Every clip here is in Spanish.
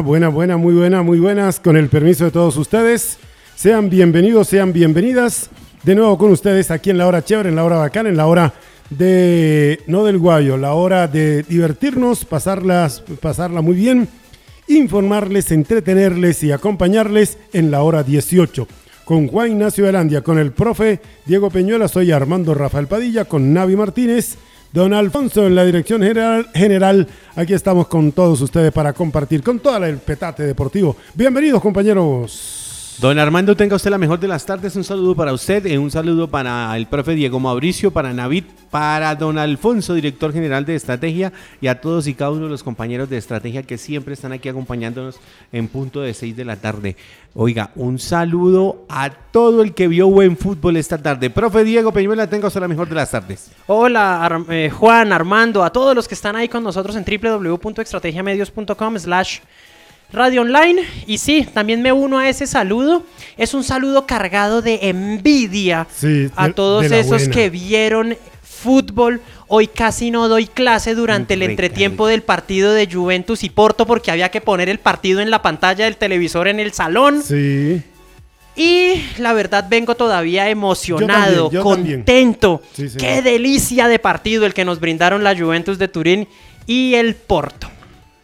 Buena, buena, muy buena, muy buenas. Con el permiso de todos ustedes, sean bienvenidos, sean bienvenidas. De nuevo con ustedes aquí en la hora chévere, en la hora bacana, en la hora de, no del guayo, la hora de divertirnos, pasarlas, pasarla muy bien, informarles, entretenerles y acompañarles en la hora 18. Con Juan Ignacio Velandia, con el profe Diego Peñuela, soy Armando Rafael Padilla, con Navi Martínez, don Alfonso en la dirección general, general. Aquí estamos con todos ustedes para compartir con todo el petate deportivo. Bienvenidos compañeros. Don Armando, tenga usted la mejor de las tardes. Un saludo para usted, eh, un saludo para el profe Diego Mauricio, para Navid, para don Alfonso, director general de estrategia, y a todos y cada uno de los compañeros de estrategia que siempre están aquí acompañándonos en punto de 6 de la tarde. Oiga, un saludo a todo el que vio buen fútbol esta tarde. Profe Diego Peñuela, tenga usted la mejor de las tardes. Hola, eh, Juan, Armando, a todos los que están ahí con nosotros en www.estrategiamedios.com slash radio online. Y sí, también me uno a ese saludo. Es un saludo cargado de envidia Sí, a de- todos de esos buena. que vieron fútbol. Hoy casi no doy clase durante el entretiempo del partido de Juventus y Porto porque había que poner el partido en la pantalla del televisor en el salón. Sí, Y la verdad vengo todavía emocionado, Yo también, yo también. contento. Sí. Qué delicia de partido el que nos brindaron la Juventus de Turín y el Porto.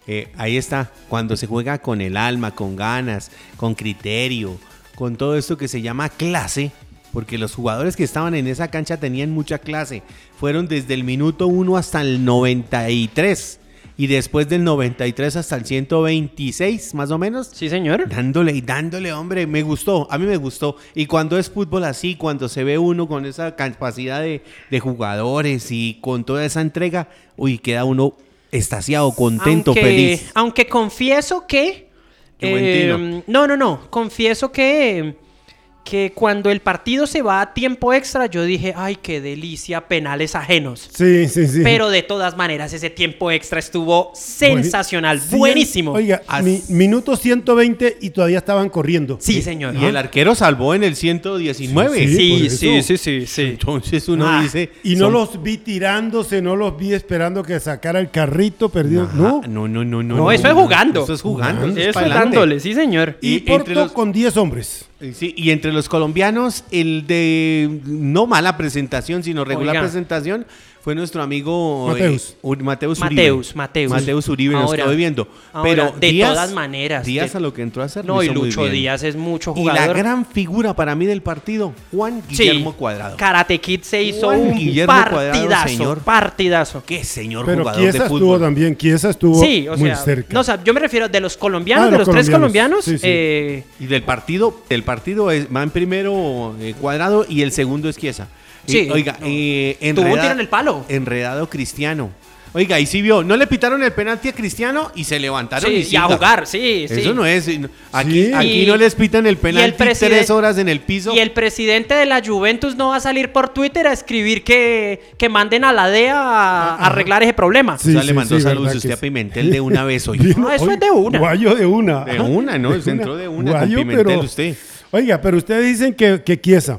Eh, ahí está, cuando se juega con el alma, con ganas, con criterio, con todo esto que se llama clase, porque los jugadores que estaban en esa cancha tenían mucha clase. Fueron desde el minuto 1 hasta el 93 y después del 93 hasta el 126, más o menos. Sí, señor. Dándole y dándole, hombre, me gustó, a mí me gustó. Y cuando es fútbol así, cuando se ve uno con esa capacidad de, de jugadores y con toda esa entrega, uy, queda uno estasiado, contento, aunque, feliz. Aunque confieso que... Eh, no, no, no. Confieso que... Que cuando el partido se va a tiempo extra, yo dije, ay, qué delicia, penales ajenos. sí, sí, sí. Pero de todas maneras, ese tiempo extra estuvo sensacional, buenísimo. Oiga, As- mi- minuto 120 y todavía estaban corriendo. sí, señor. Y el arquero salvó en el 119. Sí, Sí, sí, sí, sí, sí. Entonces uno Ah, dice. y no son- los vi tirándose, no los vi esperando que sacara el carrito perdido. Ajá, No. no, no, no, no. No, eso es jugando. Eso es jugando. eso es dándole, sí, señor. Y, y Porto los- con 10 hombres. Eh, Sí, y entre los colombianos, el de no mala presentación, sino regular Oiga. presentación, fue nuestro amigo Mateus. eh, Ur- Mateus Uribe. Mateus, Mateus. Mateus Uribe nos Ahora, quedó viendo. ahora, Pero de Díaz- todas maneras, Díaz de- a lo que entró a hacer. No, y muy Lucho bien. Díaz es mucho Y la jugador. gran figura para mí del partido, Juan Guillermo sí, Cuadrado. Karate Kid se hizo Juan un Guillermo Cuadrado, partidazo, señor. partidazo. Qué señor Pero jugador de fútbol. estuvo también, Chiesa estuvo Sí, o muy sea, cerca. no, o sea, yo me refiero de los colombianos, Ah, de los los, tres colombianos. Sí, sí. eh, Y del partido, del partido es, va en primero eh, Cuadrado y el segundo es Y, Sí. oiga, eh, Tuvo un en el palo. Enredado Cristiano. Oiga, y sí vio, no le pitaron el penalti a Cristiano y se levantaron sí, y, y a jugar, sí, sí. Eso no es. Aquí, Sí. aquí Y- no les pitan el penalti tres horas en el piso. Y el presidente de la Juventus no va a salir por Twitter a escribir que, que manden a la DEA a, a arreglar ese problema. Sí, o sea, le mandó sí, saludos verdad usted a sí. Pimentel de una vez hoy. No, eso hoy- es de una. Guayo de una. De una, ¿no? Se entró de una con Guayo, Pimentel pero- usted. Oiga, pero ustedes dicen que, que Chiesa.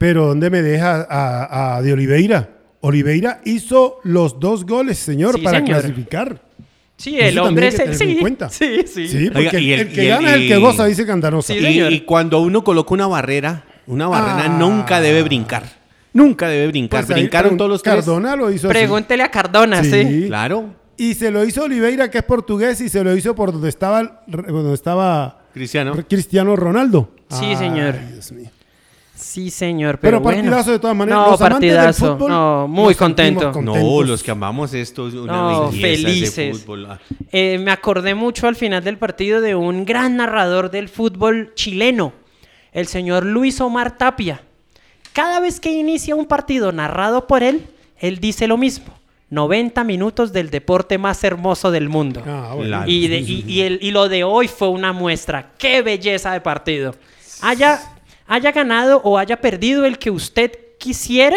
Pero ¿dónde me deja a, a de Oliveira? Oliveira hizo los dos goles, señor, Sí, para señor. clasificar. Sí, el hombre es el. Sí, cuenta. sí, sí. Sí, porque Oiga, y el, que y gana es el que goza, dice Candanosa. Sí, Y, cuando uno coloca una barrera, una barrera Ah. nunca debe brincar. Nunca debe brincar. Pues Brincaron todos los tres. Cardona lo hizo así. Pregúntele a Cardona, sí. Sí. Claro. Y se lo hizo Oliveira, que es portugués, y se lo hizo por donde estaba, donde estaba Cristiano. Cristiano Ronaldo. Sí, Ay, señor. Dios mío. Sí, señor. Pero, Pero, bueno. partidazo de todas maneras. No, Los del partidazo. fútbol no, muy contento. No, los que amamos esto es una No, felices. fútbol. Ah, Eh, me acordé mucho al final del partido de un gran narrador del fútbol chileno, el señor Luis Omar Tapia. Cada vez que inicia un partido narrado por él, él dice lo mismo. 90 minutos del deporte más hermoso del mundo. Ah, bueno. Y, de- y- y el- y lo de hoy fue una muestra. ¡Qué belleza de partido! haya, haya ganado o haya perdido el que usted quisiera,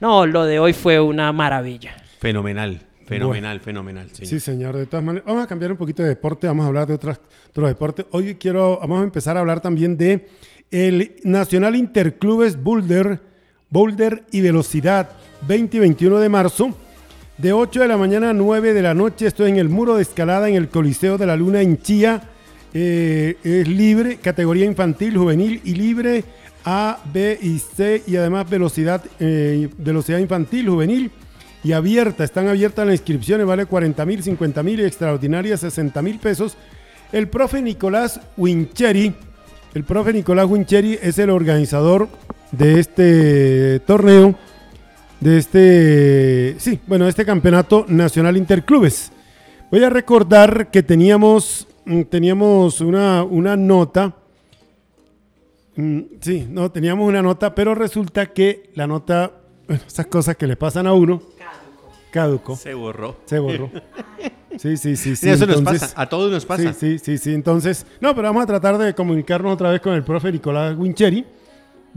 no, lo de hoy fue una maravilla. Fenomenal, fenomenal, fenomenal. Sí. señor. señor. De todas maneras, vamos a cambiar un poquito de deporte, vamos a hablar de otras, otros deportes. Hoy quiero, vamos a empezar a hablar también de el Nacional Interclubes Boulder, Boulder y Velocidad 20 y 21 de marzo. De 8 de la mañana a 9 de la noche, estoy en el muro de escalada en el Coliseo de la Luna en Chía. Eh, es libre, categoría infantil, juvenil y libre A, B y C y además velocidad, eh, velocidad infantil, juvenil y abierta. Están abiertas las inscripciones, vale 40 mil, 50 mil y extraordinaria 60 mil pesos. El profe Nicolás Wincheri, el profe Nicolás Wincheri es el organizador de este torneo, de este, sí, bueno, este campeonato nacional interclubes. Voy a recordar que teníamos, teníamos una, una nota. Mm, Sí, no, teníamos una nota, pero resulta que la nota, bueno, esas cosas que le pasan a uno, caduco, Se borró. se borró. Sí, sí, sí, sí. Eso nos pasa, a todos nos pasa. Sí, sí, sí, sí. Entonces, no, pero vamos a tratar de comunicarnos otra vez con el profe Nicolás Wincheri,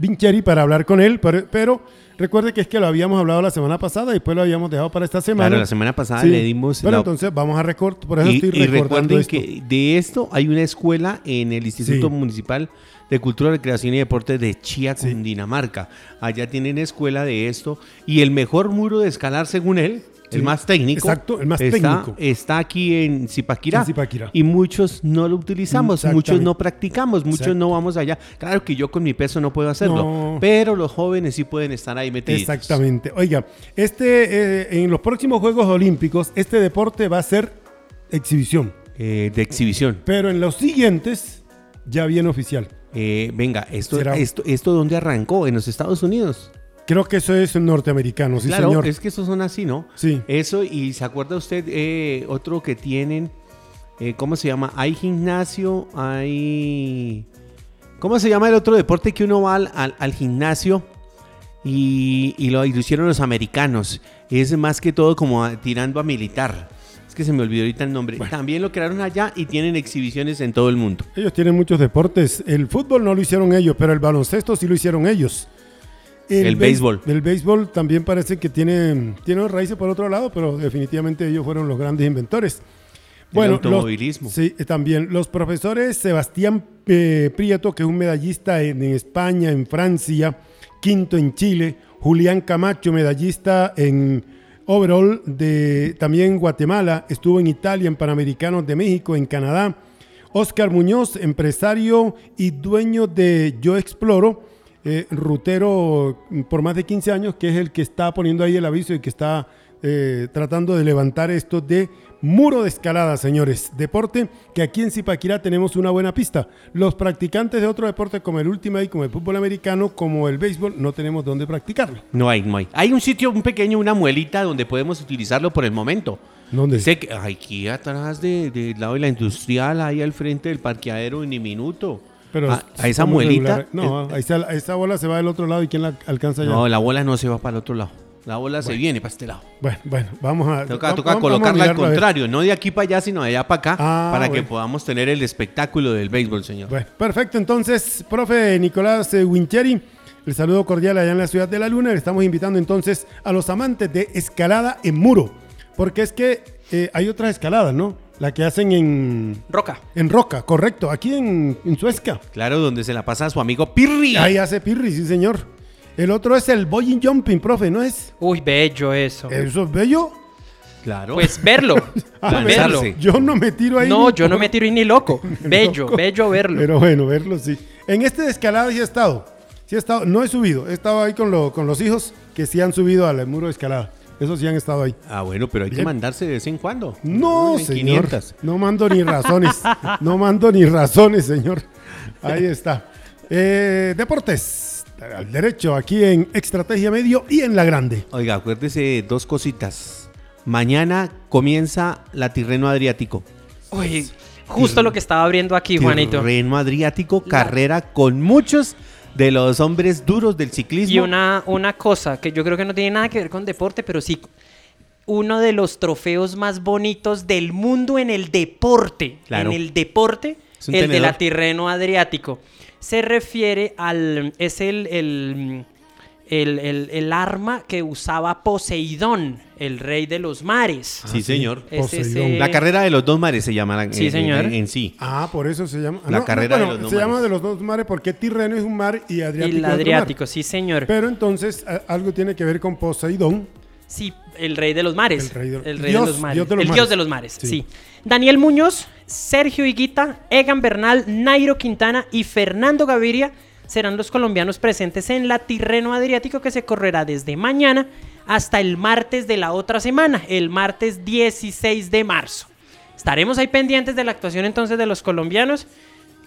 Vincheri para hablar con él, pero, pero recuerde que es que lo habíamos hablado la semana pasada y después lo habíamos dejado para esta semana. Claro, la semana pasada Sí, le dimos Pero la- entonces vamos a recortar, por eso Y, estoy y recordando recuerden esto. que de esto hay una escuela en el Instituto Sí. Municipal de Cultura, Recreación y Deporte de Chía, Cundinamarca. Allá tienen escuela de esto y el mejor muro de escalar según él, Sí. el más técnico. Exacto, el más está, técnico. Está aquí en Zipaquirá. En Zipaquirá. Y muchos no lo utilizamos, Exactamente. muchos no practicamos, muchos Exacto. no vamos allá. Claro que yo con mi peso no puedo hacerlo, No. pero los jóvenes sí pueden estar ahí metidos. Exactamente. Oiga, este, eh, en los próximos Juegos Olímpicos, este deporte va a ser exhibición, Eh, de exhibición. pero en los siguientes ya viene oficial. Eh, venga, esto, Será- esto, ¿esto dónde arrancó? ¿En los Estados Unidos? Creo que eso es norteamericano, sí, claro, señor. es que esos son así, ¿no? Sí. Eso, y ¿se acuerda usted eh, otro que tienen? eh, ¿Cómo se llama? Hay gimnasio, hay... ¿Cómo se llama el otro deporte que uno va al, al- al gimnasio y, y lo, y lo hicieron los americanos? Es más que todo como a- tirando a militar. Es que se me olvidó ahorita el nombre. También lo crearon allá y tienen exhibiciones en todo el mundo. Ellos tienen muchos deportes. El fútbol no lo hicieron ellos, pero el baloncesto sí lo hicieron ellos. El béis- béisbol. El béisbol también parece que tiene, tiene raíces por otro lado, pero definitivamente ellos fueron los grandes inventores. El los- automovilismo. sí, también. Los profesores Sebastián eh, Prieto, que es un medallista en, en España, en Francia, quinto en Chile. Julián Camacho, medallista en overall de también en Guatemala. Estuvo en Italia, en Panamericanos de México, en Canadá. Oscar Muñoz, empresario y dueño de Yo Exploro, eh, rutero por más de 15 años, que es el que está poniendo ahí el aviso y que está eh, tratando de levantar esto de muro de escalada, señores. Deporte que aquí en Zipaquirá tenemos una buena pista. Los practicantes de otro deporte como el Ultimate, como el fútbol americano, como el béisbol, no tenemos dónde practicarlo. No hay, no hay. Hay un sitio, un pequeño, una muelita donde podemos utilizarlo por el momento. ¿Dónde? Sé que aquí atrás de- del lado de la industrial, ahí al frente del parqueadero ni minuto. Pero a, a esa muelita. No, ahí está- a esa bola se va del otro lado y quién la alcanza ya. No, la bola no se va para el otro lado. La bola se viene para este lado. Bueno, bueno, vamos a. Toca, toca vamos colocarla al contrario, no de aquí para allá, sino de allá para acá, Ah, para que podamos tener el espectáculo del béisbol, señor. Bueno, perfecto. Entonces, profe Nicolás eh, Wincheri, el saludo cordial allá en la ciudad de la Luna. Le estamos invitando entonces a los amantes de escalada en muro. Porque es que eh, hay otras escaladas, ¿no? La que hacen en, Roca. en Roca, correcto. Aquí en, en Suezca. Claro, donde se la pasa a su amigo Pirri. Ahí hace Pirri, sí, señor. El otro es el Boying Jumping, profe, ¿no es? Uy, bello eso. Eso es bello. Claro. Pues verlo. Ah, verlo. Yo no me tiro ahí. No, ni yo no me tiro y ni loco. Bello, loco. bello verlo. Pero bueno, verlo sí. En este de escalada sí he estado. Sí he estado. No he subido. He estado ahí con, lo- con los hijos que sí han subido al muro de escalada. Esos sí han estado ahí. Ah, bueno, pero hay que mandarse de vez en cuando. No, En señor. 500. No mando ni razones. No mando ni razones, señor. Ahí está. Eh, deportes. Al derecho, aquí en Estrategia Medio y en La Grande. Oiga, acuérdese dos cositas. Mañana comienza la Tirreno Adriático. Uy, justo lo que estaba abriendo aquí, Juanito. Tirreno Adriático, carrera con muchos de los hombres duros del ciclismo. Y una, una cosa que yo creo que no tiene nada que ver con deporte, pero sí uno de los trofeos más bonitos del mundo en el deporto. Claro. En el deporte, el de tenedor. la Tirreno Adriático. se refiere al. Es el, el, el, el- el arma que usaba Poseidón, el rey de los mares. Sí, señor. Es Poseidón. ese- La carrera de los dos mares se llama la- Sí, en- señor. En, en sí. Ah, por eso se llama. La carrera de bueno, los dos Se llama mares. de los dos mares porque Tirreno es un mar y Adriático Y el es otro mar. Adriático, sí, señor. Pero entonces a- algo tiene que ver con Poseidón. Sí, el rey de los mares. El rey de- rey Dios- de los mares. Dios de los el mares. dios de los mares, Sí. sí. Daniel Muñoz, Sergio Higuita, Egan Bernal, Nairo Quintana y Fernando Gaviria serán los colombianos presentes en la Tirreno Adriático que se correrá desde mañana hasta el martes de la otra semana, el martes 16 de marzo. Estaremos ahí pendientes de la actuación entonces de los colombianos.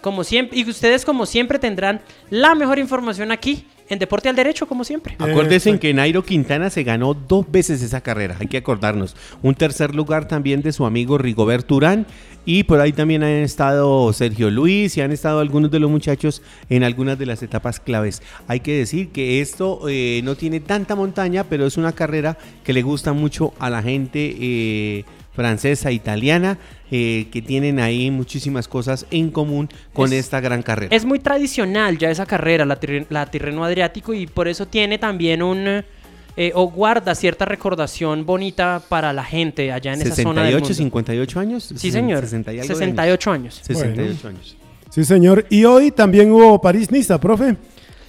Como siempre, y ustedes como siempre tendrán la mejor información aquí en Deporte al Derecho, como siempre. Acuérdense Exacto. que Nairo Quintana se ganó dos veces esa carrera, hay que acordarnos. Un tercer lugar también de su amigo Rigoberto Urán y por ahí también han estado Sergio Luis y han estado algunos de los muchachos en algunas de las etapas claves. Hay que decir que esto eh, no tiene tanta montaña, pero es una carrera que le gusta mucho a la gente eh, francesa, italiana, eh, que tienen ahí muchísimas cosas en común con Es- esta gran carrera. Es muy tradicional ya esa carrera, la, la Tirreno Adriático, y por eso tiene también un. Eh, o guarda cierta recordación bonita para la gente allá en esa zona del 68, mundo. 58 años. Sí, señor. 60 y algo de años. 68 años. 68 años. Sí, señor. Y hoy también hubo París-Niza, profe.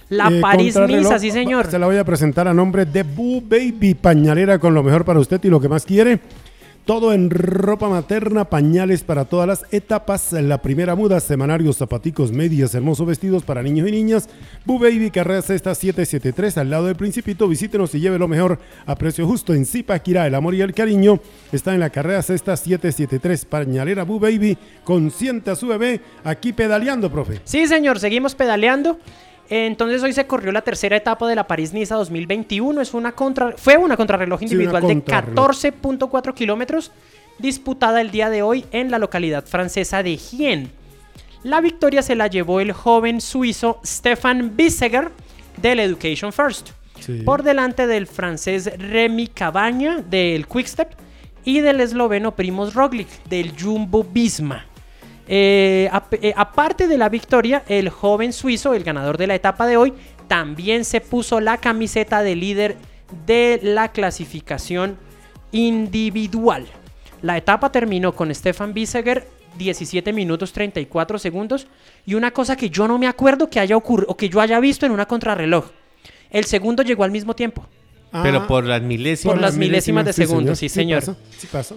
La Eh, París-Niza, sí, señor. Se la voy a presentar a nombre de Boo Baby, pañalera con lo mejor para usted y lo que más quiere. Todo en ropa materna, pañales para todas las etapas. La primera muda, semanarios, zapaticos, medias, hermosos vestidos para niños y niñas. Boo Baby, carrera sexta 773, al lado del Principito. Visítenos y lleve lo mejor a precio justo en Zipaquirá. El amor y el cariño está en la carrera sexta 773. Pañalera Boo Baby, consiente a su bebé. Aquí pedaleando, profe. Sí, señor, seguimos pedaleando. Entonces hoy se corrió la tercera etapa de la París-Niza 2021. Es una contra, fue una contrarreloj Sí, una individual contrarreloj. de 14.4 kilómetros disputada el día de hoy en la localidad francesa de Gien. La victoria se la llevó el joven suizo Stefan Biseger del Education First, Sí. por delante del francés Remy Cabaña del Quickstep y del esloveno Primoz Roglic del Jumbo Visma. Eh, eh, aparte de la victoria, el joven suizo, el ganador de la etapa de hoy, también se puso la camiseta de líder de la clasificación individual. La etapa terminó con Stefan Biseger 17 minutos 34 segundos y una cosa que yo no me acuerdo que haya ocurrido o que yo haya visto en una contrarreloj. El segundo llegó al mismo tiempo. Pero Ah, por las milésimas. Por las milésimas de segundo, sí, señor. sí pasa.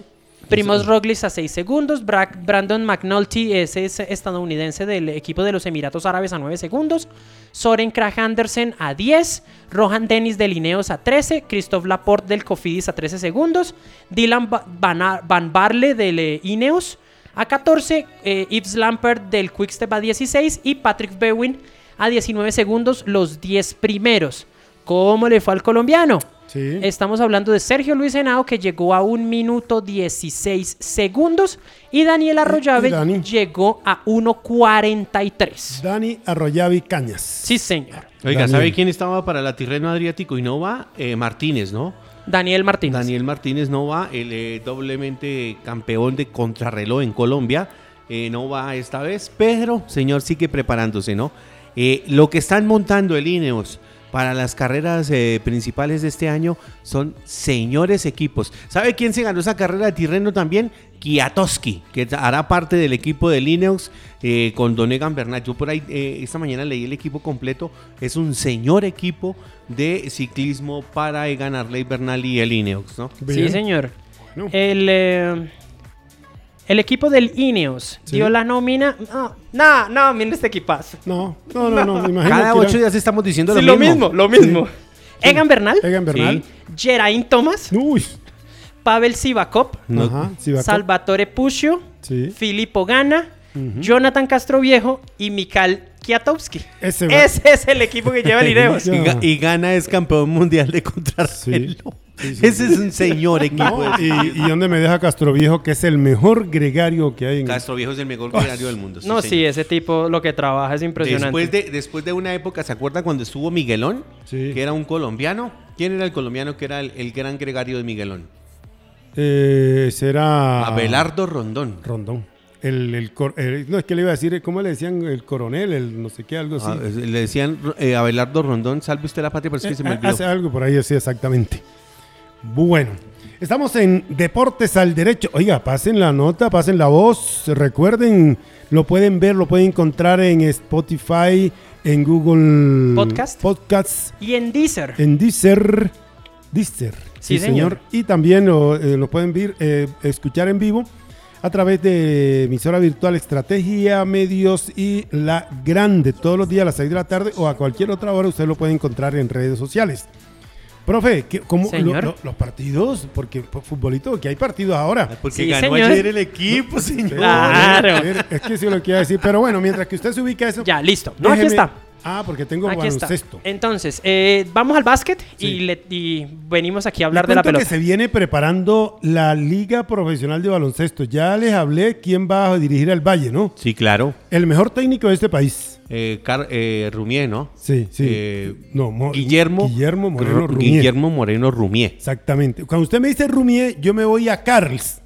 Primoz Roglic a 6 segundos, Bra- Brandon McNulty ese es estadounidense del equipo de los Emiratos Árabes a 9 segundos, Soren Krag Andersen a 10, Rohan Dennis de Lineos a 13, Christoph Laporte del Cofidis a 13 segundos, Dylan Van, Van Barle del eh, Ineos a 14, eh, Yves Lampert del Quickstep a 16 y Patrick Bewin a 19 segundos, los 10 primeros. ¿Cómo le fue al colombiano? Sí. Estamos hablando de Sergio Luis Henao que llegó a 1 minuto 16 segundos y Daniel Arroyave y Dani. llegó a 1.43. Dani Arroyavi Cañas. Sí, señor. Oiga, Daniel. ¿sabe quién estaba para la Tirreno Adriático y no va? Eh, Martínez, ¿no? Daniel Martínez. Daniel Martínez no va, el eh, doblemente campeón de contrarreloj en Colombia. eh, no va esta vez, pero señor sigue preparándose, ¿no? Eh, lo que están montando el Ineos para las carreras eh, principales de este año son señores equipos. ¿Sabe quién se ganó esa carrera de Tirreno también? Kiatowski, que hará parte del equipo del Ineos eh, con Don Egan Bernal. Yo por ahí eh, esta mañana leí el equipo completo. Es un señor equipo de ciclismo para Egan Arley Bernal y el Ineos, ¿no? Sí, señor. Bueno. El, eh, el equipo del Ineos Sí. dio la nómina. No, no, no, miren este equipazo. No, no, no, no, me imagino Cada que era ocho días estamos diciendo Sí, lo mismo. lo mismo. Egan Bernal, Egan Bernal. Geraint Thomas, Uy. Pavel Sivakov, No. Ajá, va Salvatore Puccio, Sí. Filippo Gana, Jonathan Castroviejo y Mikhail Kiatowski. Ese. Ese es el equipo que lleva el Ineos. Y, y Gana es campeón mundial de contrarreloj. Sí, sí, Ese es un señor equipo. No, y, y dónde me deja Castroviejo, que es el mejor gregario que hay en Castro Viejo es el mejor gregario del mundo. No, sí, ese tipo lo que trabaja es impresionante. Después de, después de una época, ¿se acuerda cuando estuvo Miguelón? Sí. Que era un colombiano. ¿Quién era el colombiano que era el, el gran gregario de Miguelón? Eh, será. Abelardo Rondón. Rondón. el, el cor- el- no es que le iba a decir, ¿cómo le decían? El coronel, el no sé qué, algo así. Ah, le decían eh, Abelardo Rondón, salve usted la patria, pero es que se me Eh, olvidó. Hace algo por ahí así exactamente. Bueno, estamos en Deportes al Derecho. Oiga, pasen la nota, pasen la voz. Recuerden, lo pueden ver, lo pueden encontrar en Spotify, en Google Podcast. Podcasts, Y en Deezer. en Deezer. Deezer, Sí, señor. Y también lo, eh, lo pueden eh, escuchar en vivo a través de emisora virtual Estrategia, Medios y La Grande, todos los días a las 6 de la tarde o a cualquier otra hora usted lo puede encontrar en redes sociales. Profe, ¿qué- ¿cómo lo- lo- los partidos? Porque por futbolito, que hay partidos ahora. Porque Sí, ganó señor. ayer el equipo, señor. Claro. Es que sí lo quiero decir, pero bueno, mientras que usted se ubica eso. Ya, listo. No, aquí está. Ah, porque tengo Aquí está. baloncesto. Entonces, eh, vamos al básquet Sí. y, le- y venimos aquí a hablar de la pelota. que se viene preparando la Liga Profesional de Baloncesto. Ya les hablé quién va a dirigir al Valle, ¿no? Sí, claro. El mejor técnico de este país. Eh, Car- eh, Rumier, ¿no? Sí, sí. Eh, no, Mo- Guillermo, Guillermo Moreno Ru- Rumier. Guillermo Moreno Rumier. Exactamente. Cuando usted me dice Rumier, yo me voy a Carls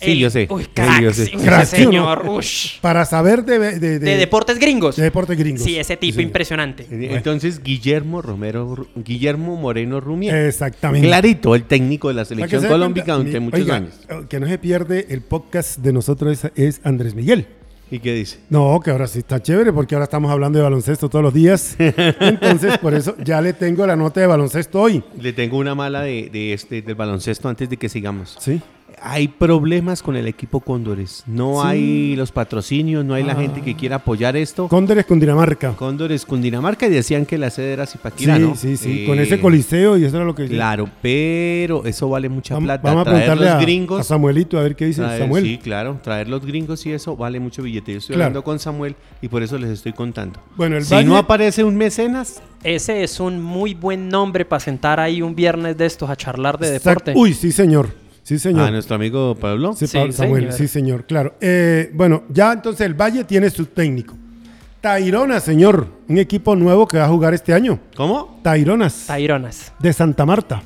Sí, El- yo sé. Uy, Sí, crack, yo sé. Crack, ¿sí o no? señor. Ush. para saber de, de, de- De deportes gringos. de deportes gringos. Sí, ese tipo Sí, impresionante. Eh, Entonces, Guillermo Romero, Guillermo Moreno Rumier. Exactamente. Clarito, el técnico de la selección se colombiana durante muchos oiga, años. eh, Que no se pierde el podcast de nosotros es, es Andrés Miguel. ¿Y qué dice? No, que ahora sí está chévere porque ahora estamos hablando de baloncesto todos los días. Entonces, por eso ya le tengo la nota de baloncesto hoy. Le tengo una mala de, de este del baloncesto antes de que sigamos. Sí. Hay problemas con el equipo Cóndores. No Sí. hay los patrocinios, no hay la Ah. gente que quiera apoyar esto. Cóndores con Dinamarca. Cóndores Cundinamarca y decían que la sede era Zipaquirá, sí, ¿no? sí, sí. Eh, Con ese coliseo y eso era lo que... Claro, pero eso vale mucha Vamos, plata. vamos a traer preguntarle los a, gringos. a Samuelito a ver qué dice traer- Samuel. Sí, claro. Traer los gringos y eso vale mucho billete. Yo estoy Claro. hablando con Samuel y por eso les estoy contando. Bueno, el si Valle- no aparece un mecenas, Ese es un muy buen nombre para sentar ahí un viernes de estos a charlar de Exacto. deporte. Uy, sí, señor. Sí, señor. a nuestro amigo Pablo. Sí, Sí, Pablo Samuel, señor. sí, señor, claro. Eh, bueno, ya entonces el Valle tiene su técnico. Tairona, señor, un equipo nuevo que va a jugar este año. ¿Cómo? Taironas, Taironas. de Santa Marta.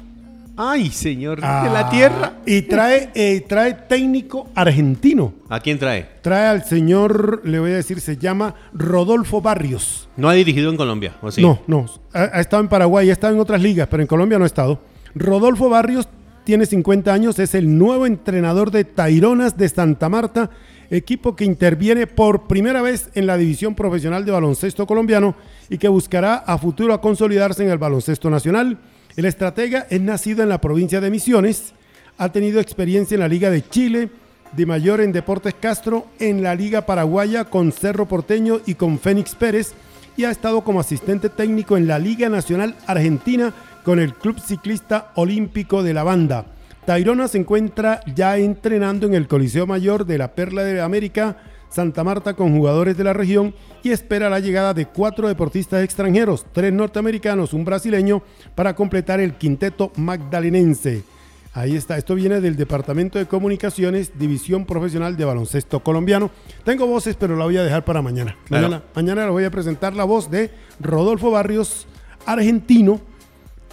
Ay, señor de Ah, la tierra. Y trae, eh, trae técnico argentino. ¿A quién trae? Trae al señor, le voy a decir, se llama Rodolfo Barrios. No ha dirigido en Colombia, ¿o sí? No, no. Ha, ha estado en Paraguay, ha estado en otras ligas, pero en Colombia no ha estado. Rodolfo Barrios tiene 50 años, es el nuevo entrenador de Taironas de Santa Marta, equipo que interviene por primera vez en la división profesional de baloncesto colombiano y que buscará a futuro consolidarse en el baloncesto nacional. El estratega es nacido en la provincia de Misiones, ha tenido experiencia en la Liga de Chile, de mayor en Deportes Castro, en la Liga Paraguaya con Cerro Porteño y con Fénix Pérez, y ha estado como asistente técnico en la Liga Nacional Argentina con el Club Ciclista Olímpico de la Banda. Tairona se encuentra ya entrenando en el Coliseo Mayor de la Perla de América, Santa Marta, con jugadores de la región y espera la llegada de cuatro deportistas extranjeros, tres norteamericanos, un brasileño, para completar el quinteto magdalenense. Ahí está, esto viene del Departamento de Comunicaciones, División Profesional de Baloncesto Colombiano. Tengo voces, pero la voy a dejar para mañana. Claro. Mañana, mañana les voy a presentar la voz de Rodolfo Barrios, argentino,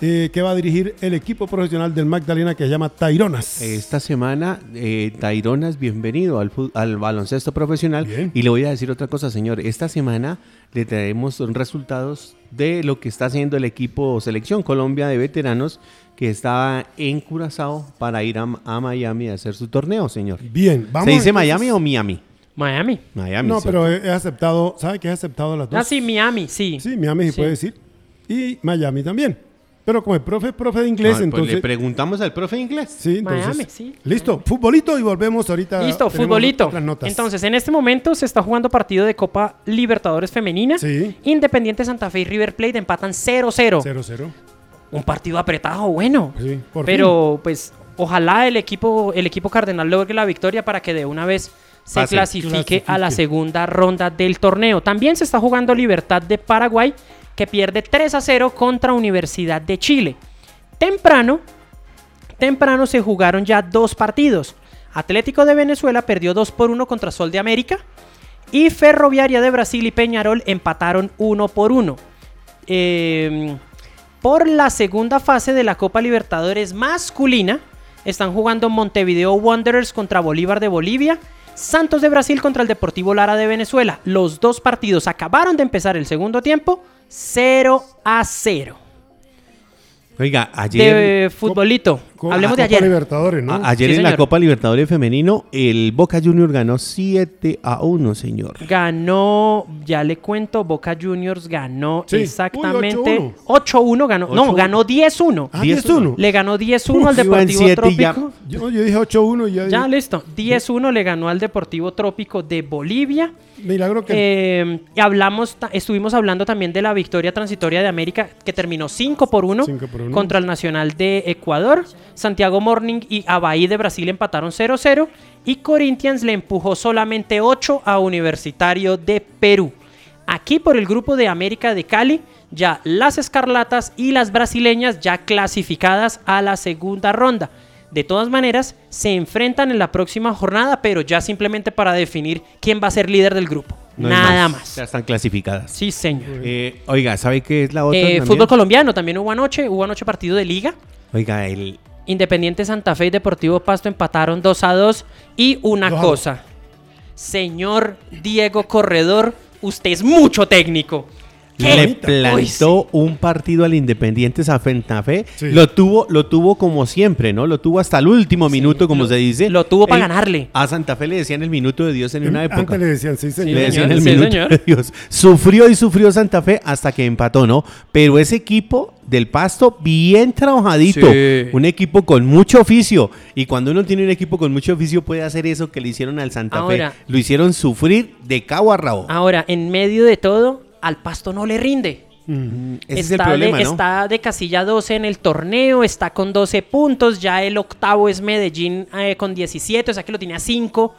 eh, que va a dirigir el equipo profesional del Magdalena que se llama Taironas. Esta semana, eh, Taironas, bienvenido al, al baloncesto profesional. Bien. Y le voy a decir otra cosa, señor. Esta semana le traemos resultados de lo que está haciendo el equipo Selección Colombia de veteranos que está en Curazao para ir a, a Miami a hacer su torneo, señor. Bien, vamos. ¿Se dice entonces- Miami o Miami? Miami. Miami. No, sí. pero he, he aceptado, ¿sabe que he aceptado las dos? Ah, sí, Miami, sí. Sí, Miami Sí. puede decir. Y Miami también. Pero como el profe es profe de inglés, pues entonces... le preguntamos al profe de inglés. Sí, entonces. Miami, sí. Listo, futbolito y volvemos ahorita. Listo, futbolito. otras notas. Entonces, en este momento se está jugando partido de Copa Libertadores Femenina. Sí. Independiente Santa Fe y River Plate empatan 0-0. 0-0. Un partido apretado, bueno. Sí, por Pero, pues, ojalá el equipo, el equipo Cardenal logre la victoria para que de una vez se Pase. clasifique, a la segunda ronda del torneo. También se está jugando Libertad de Paraguay, que pierde 3 a 0 contra Universidad de Chile. Temprano, temprano se jugaron ya dos partidos. Atlético de Venezuela perdió 2 por 1 contra Sol de América. Y Ferroviaria de Brasil y Peñarol empataron 1 por 1. Eh, por la segunda fase de la Copa Libertadores masculina, están jugando Montevideo Wanderers contra Bolívar de Bolivia, Santos de Brasil contra el Deportivo Lara de Venezuela. Los dos partidos acabaron de empezar el segundo tiempo 0 a 0. Oiga, ayer, De futbolito. Co- Hablemos de Copa ayer. Libertadores, ¿no? a- ayer Sí, en la señor. Copa Libertadores Femenino, el Boca Juniors ganó 7 a 1, señor. Ganó, ya le cuento, Boca Juniors ganó Sí. Exactamente 8-1. 8-1. ganó, no, 8-1. ganó 10-1. Ah, 10-1. 10-1. Le ganó 10-1 al Uf, iba en Deportivo Trópico. Yo, yo dije 8-1 y ya, Ya, listo. 10-1 le ganó al Deportivo Trópico de Bolivia. Milagro que... Eh, y hablamos, estuvimos hablando también de la victoria transitoria de América que terminó 5 por 1 5 por uno. contra el Nacional de Ecuador. Santiago Morning y Abaí de Brasil empataron 0-0 y Corinthians le empujó solamente 8 a Universitario de Perú. Aquí por el grupo de América de Cali, ya las Escarlatas y las brasileñas ya clasificadas a la segunda ronda. De todas maneras, se enfrentan en la próxima jornada, pero ya simplemente para definir quién va a ser líder del grupo. No Nada más. Ya están clasificadas. Sí, señor. Eh, oiga, ¿sabe qué es la otra? Eh, fútbol colombiano también hubo anoche, hubo anoche partido de liga. Oiga, el, Independiente Santa Fe y Deportivo Pasto empataron 2 a 2. Y una cosa, señor Diego Corredor, usted es mucho técnico. ¿Qué? le Uy, plantó un partido al Independiente Santa Fe. Sí. Lo tuvo, lo tuvo como siempre, ¿no? Lo tuvo hasta el último minuto, como lo- se dice. lo tuvo pa' El- ganarle. A Santa Fe le decían el minuto de Dios en una época. Antes le decían, sí, señor. Le decían el sí, minuto señor. de Dios. Sufrió y sufrió Santa Fe hasta que empató, ¿no? Pero ese equipo del Pasto, bien trabajadito. Sí. Un equipo con mucho oficio. Y cuando uno tiene un equipo con mucho oficio, puede hacer eso que le hicieron al Santa Ahora- Fe. Lo hicieron sufrir de cabo a rabo. Ahora, en medio de todo, al Pasto no le rinde. Ujú. Ese es el está, problema, de, ¿no? está de casilla 12 en el torneo, está con 12 puntos, ya el octavo es Medellín eh, con 17, o sea que lo tenía 5.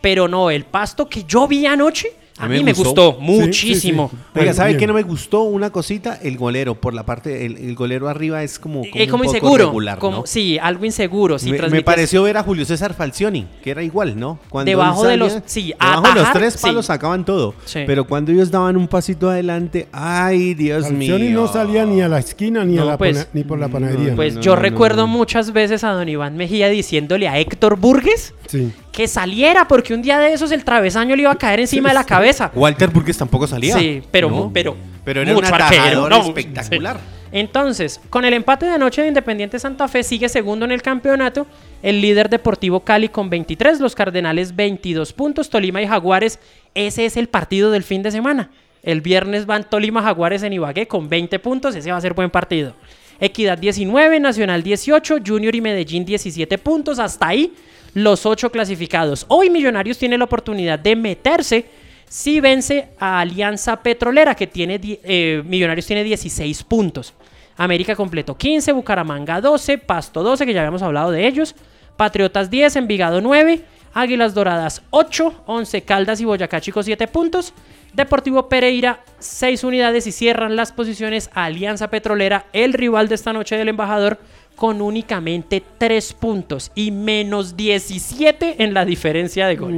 pero no, el pasto que yo vi anoche, a, mí, me gustó, muchísimo. sí, sí. Oiga, ¿sabe qué no me gustó? Una cosita, el golero, por la parte, el, el golero arriba es como, como, Eh, como un poco inseguro, regular, como, ¿no? sí, algo inseguro. me, pareció ver a Julio César Falcioni, que era igual, ¿no? Cuando Debajo de los- sí, debajo de los tres sí. palos sacaban todo. Sí. Pero cuando ellos daban un pasito adelante, ay, Dios Falcioni mío. no salía ni a la esquina ni, a la pues, pana- ni por la panadería. Pues no, yo no, recuerdo no. muchas veces a don Iván Mejía diciéndole a Héctor Burgues Sí. Que saliera porque un día de esos el travesaño le iba a caer encima de la cabeza. Walter Burgues tampoco salía. Sí, pero, ¿no? pero, Pero era mucho un arquero, ¿no? espectacular. Sí. Entonces, con el empate de anoche de Independiente Santa Fe sigue segundo en el campeonato, el líder Deportivo Cali con 23, los Cardenales 22 puntos, Tolima y Jaguares, ese es el partido del fin de semana. El viernes van Tolima Jaguares en Ibagué con 20 puntos, ese va a ser buen partido. Equidad 19, Nacional 18, Junior y Medellín 17 puntos, hasta ahí los 8 clasificados. Hoy Millonarios tiene la oportunidad de meterse si vence a Alianza Petrolera, que tiene eh, Millonarios tiene 16 puntos. América completo 15, Bucaramanga 12, Pasto 12, que ya habíamos hablado de ellos. Patriotas 10, Envigado 9, Águilas Doradas 8, 11 Caldas y Boyacá Chico 7 puntos. Deportivo Pereira 6 unidades y cierran las posiciones a Alianza Petrolera, el rival de esta noche del embajador, con únicamente 3 puntos y menos 17 en la diferencia de gol.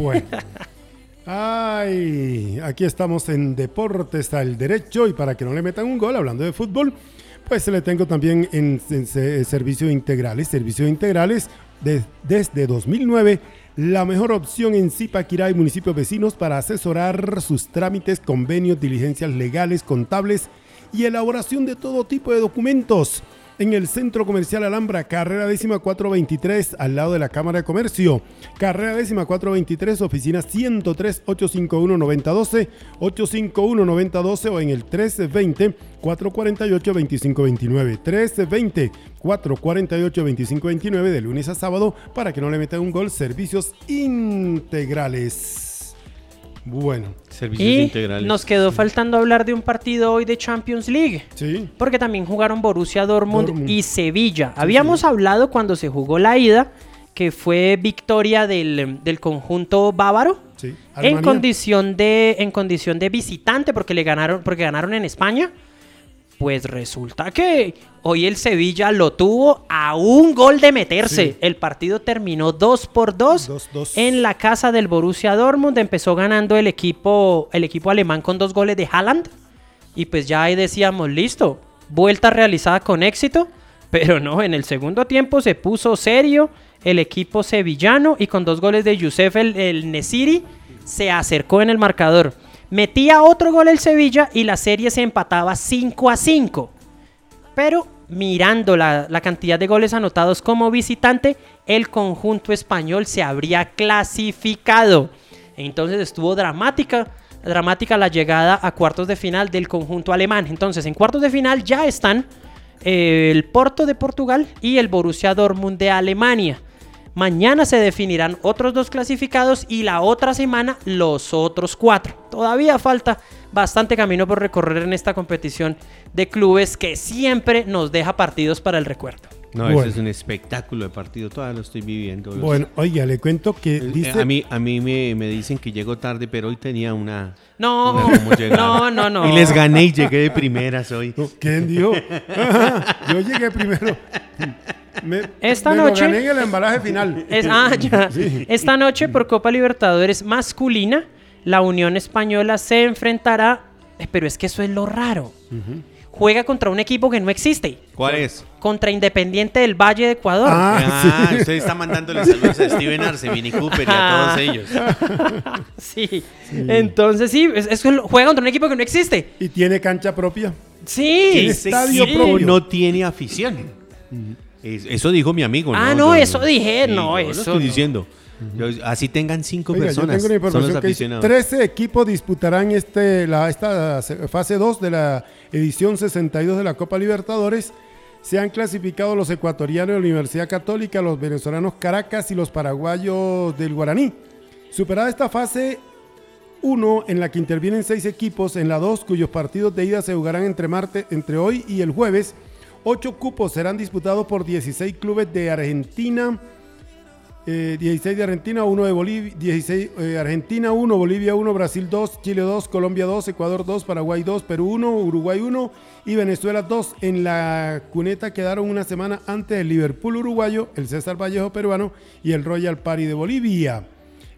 Bueno. Ay, aquí estamos en Deportes al Derecho y para que no le metan un gol hablando de fútbol, pues le tengo también en, se- servicio integrales, servicio integrales de- desde 2009, la mejor opción en Zipaquirá y municipios vecinos para asesorar sus trámites, convenios, diligencias legales, contables y elaboración de todo tipo de documentos. En el Centro Comercial Alhambra, carrera décima 423, al lado de la Cámara de Comercio. Carrera décima 423, oficina 103 851 9012, 851 9012 o en el 1320 448 2529. 1320 448 2529 de lunes a sábado para que no le metan un gol. Servicios integrales. Bueno, Servicios Y integrales. nos quedó faltando hablar de un partido hoy de Champions League. sí. Porque también jugaron Borussia Dortmund, Dortmund. y Sevilla. Habíamos hablado cuando se jugó la ida, que fue victoria del, del conjunto bávaro. Sí. En condición, de, en condición de visitante, porque le ganaron, porque ganaron en España. Pues resulta que hoy el Sevilla lo tuvo a un gol de meterse. Sí. El partido terminó 2 por 2 2-2. en la casa del Borussia Dortmund. Empezó ganando el equipo, el equipo alemán con dos goles de Haaland. Y pues ya ahí decíamos, listo, vuelta realizada con éxito. Pero no, en el segundo tiempo se puso serio el equipo sevillano y con dos goles de Youssef el, el Nesiri se acercó en el marcador. Metía otro gol el Sevilla y la serie se empataba 5 a 5. Pero mirando la, la cantidad de goles anotados como visitante, el conjunto español se habría clasificado. Entonces estuvo dramática, dramática la llegada a cuartos de final del conjunto alemán. Entonces en cuartos de final ya están eh, el Porto de Portugal y el Borussia Dortmund de Alemania. Mañana se definirán otros dos clasificados y la otra semana los otros cuatro. Todavía falta bastante camino por recorrer en esta competición de clubes que siempre nos deja partidos para el recuerdo. No, Bueno. ese es un espectáculo de partido, todavía lo estoy viviendo. Los- Bueno, oiga, le cuento que Eh, dice... a mí, a mí me, me dicen que llego tarde, pero hoy tenía una... No, una no, no, no. Y les gané y llegué de primeras hoy. No, ¿Quién dijo? Yo llegué primero. Me, Esta me lo noche- gané en el embalaje final. Es- ah, ya. Esta noche por Copa Libertadores masculina, la Unión Española se enfrentará, eh, pero es que eso es lo raro. Juega contra un equipo que no existe, ¿Cuál es? contra Independiente del Valle de Ecuador. Ah, Ah, sí. usted está mandándole saludos a Steven Arce, Vini Cooper y a todos ellos. Sí. Entonces sí, es, juega contra un equipo que no existe. Y tiene cancha propia. Sí. Tiene estadio propio. no tiene afición. Es- eso dijo mi amigo. Ah, no, eso dije, no, yo lo eso estoy no. diciendo. Yo- así tengan cinco Oiga, yo personas. tengo una son los información que dice, aficionados. 13 equipos disputarán este, la, esta se- fase 2 de la edición 62 de la Copa Libertadores. Se han clasificado los ecuatorianos de la Universidad Católica, los venezolanos Caracas y los paraguayos del Guaraní. Superada esta fase 1 en la que intervienen seis equipos, en la 2 cuyos partidos de ida se jugarán entre, martes, entre hoy y el jueves, ocho cupos serán disputados por 16 clubes de Argentina, eh, 16 de Argentina, 1 de Bolivia, 16 eh, Argentina 1, Bolivia 1, Brasil 2, Chile 2, Colombia 2, Ecuador 2, Paraguay 2, Perú 1, Uruguay 1 y Venezuela 2. En la cuneta quedaron una semana antes el Liverpool uruguayo, el César Vallejo peruano y el Royal Party de Bolivia.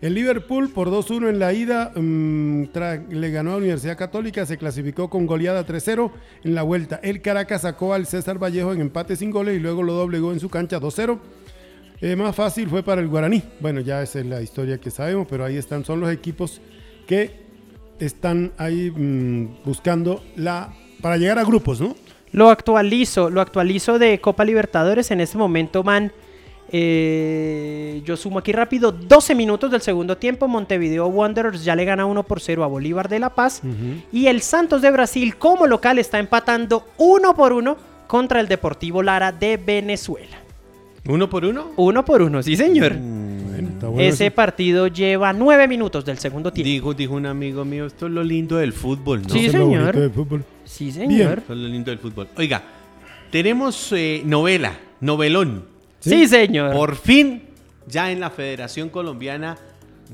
El Liverpool por 2-1 en la ida mm, tra- le ganó a la Universidad Católica, se clasificó con goleada 3-0 en la vuelta. El Caracas sacó al César Vallejo en empate sin goles y luego lo doblegó en su cancha 2-0. Eh, más fácil fue para el Guaraní. Bueno, ya esa es la historia que sabemos, pero ahí están, son los equipos que están ahí mm, buscando la para llegar a grupos, ¿no? Lo actualizo, lo actualizo de Copa Libertadores. En este momento van, eh, yo sumo aquí rápido, 12 minutos del segundo tiempo. Montevideo Wanderers ya le gana 1 por 0 a Bolívar de La Paz. Y el Santos de Brasil como local está empatando 1 por 1 contra el Deportivo Lara de Venezuela. ¿Uno por uno? 1 por 1, sí señor. Bueno, está bueno Ese eso. partido lleva 9 minutos del segundo tiempo. Dijo, dijo un amigo mío, esto es lo lindo del fútbol, ¿no? Sí, Eso es lo señor. bonito del fútbol. Sí señor. Esto es lo lindo del fútbol. Oiga, tenemos eh, novela, novelón. Sí, señor. Por fin, ya en la Federación Colombiana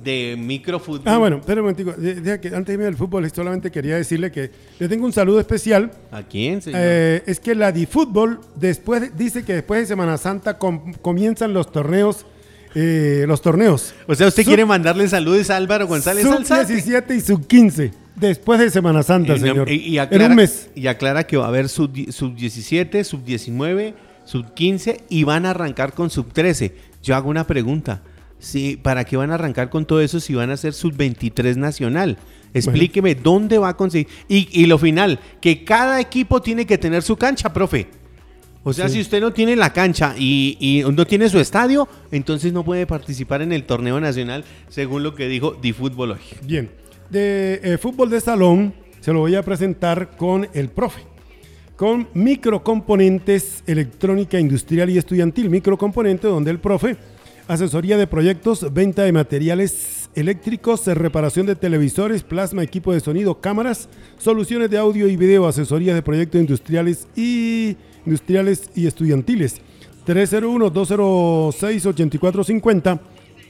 de Microfútbol. Ah, bueno, espera un momentico. De- antes de irme del fútbol, solamente quería decirle que le tengo un saludo especial. ¿A quién, señor? Eh, es que la DiFútbol después dice que después de Semana Santa com- comienzan los torneos, eh, los torneos. o sea, ¿usted sub- quiere mandarle saludos a Álvaro González Sub Alzate? 17 y sub 15 después de Semana Santa, Y, señor. y- y en aclara, un mes. y aclara que va a haber sub, sub 17, sub 19, sub 15 y van a arrancar con sub 13. Yo hago una pregunta. Sí, ¿Para qué van a arrancar con todo eso si van a ser sub 23 nacional? Explíqueme dónde va a conseguir. Y, y lo final, que cada equipo tiene que tener su cancha, profe. O sea, Sí. si usted no tiene la cancha y, y no tiene su estadio, entonces no puede participar en el torneo nacional, según lo que dijo DiFútbol hoy. Bien. De eh, fútbol de salón se lo voy a presentar con el profe. Con microcomponentes electrónica industrial y estudiantil. Microcomponente donde el profe, asesoría de proyectos, venta de materiales eléctricos, reparación de televisores, plasma, equipo de sonido, cámaras, soluciones de audio y video, asesoría de proyectos industriales y industriales y estudiantiles. 301-206-8450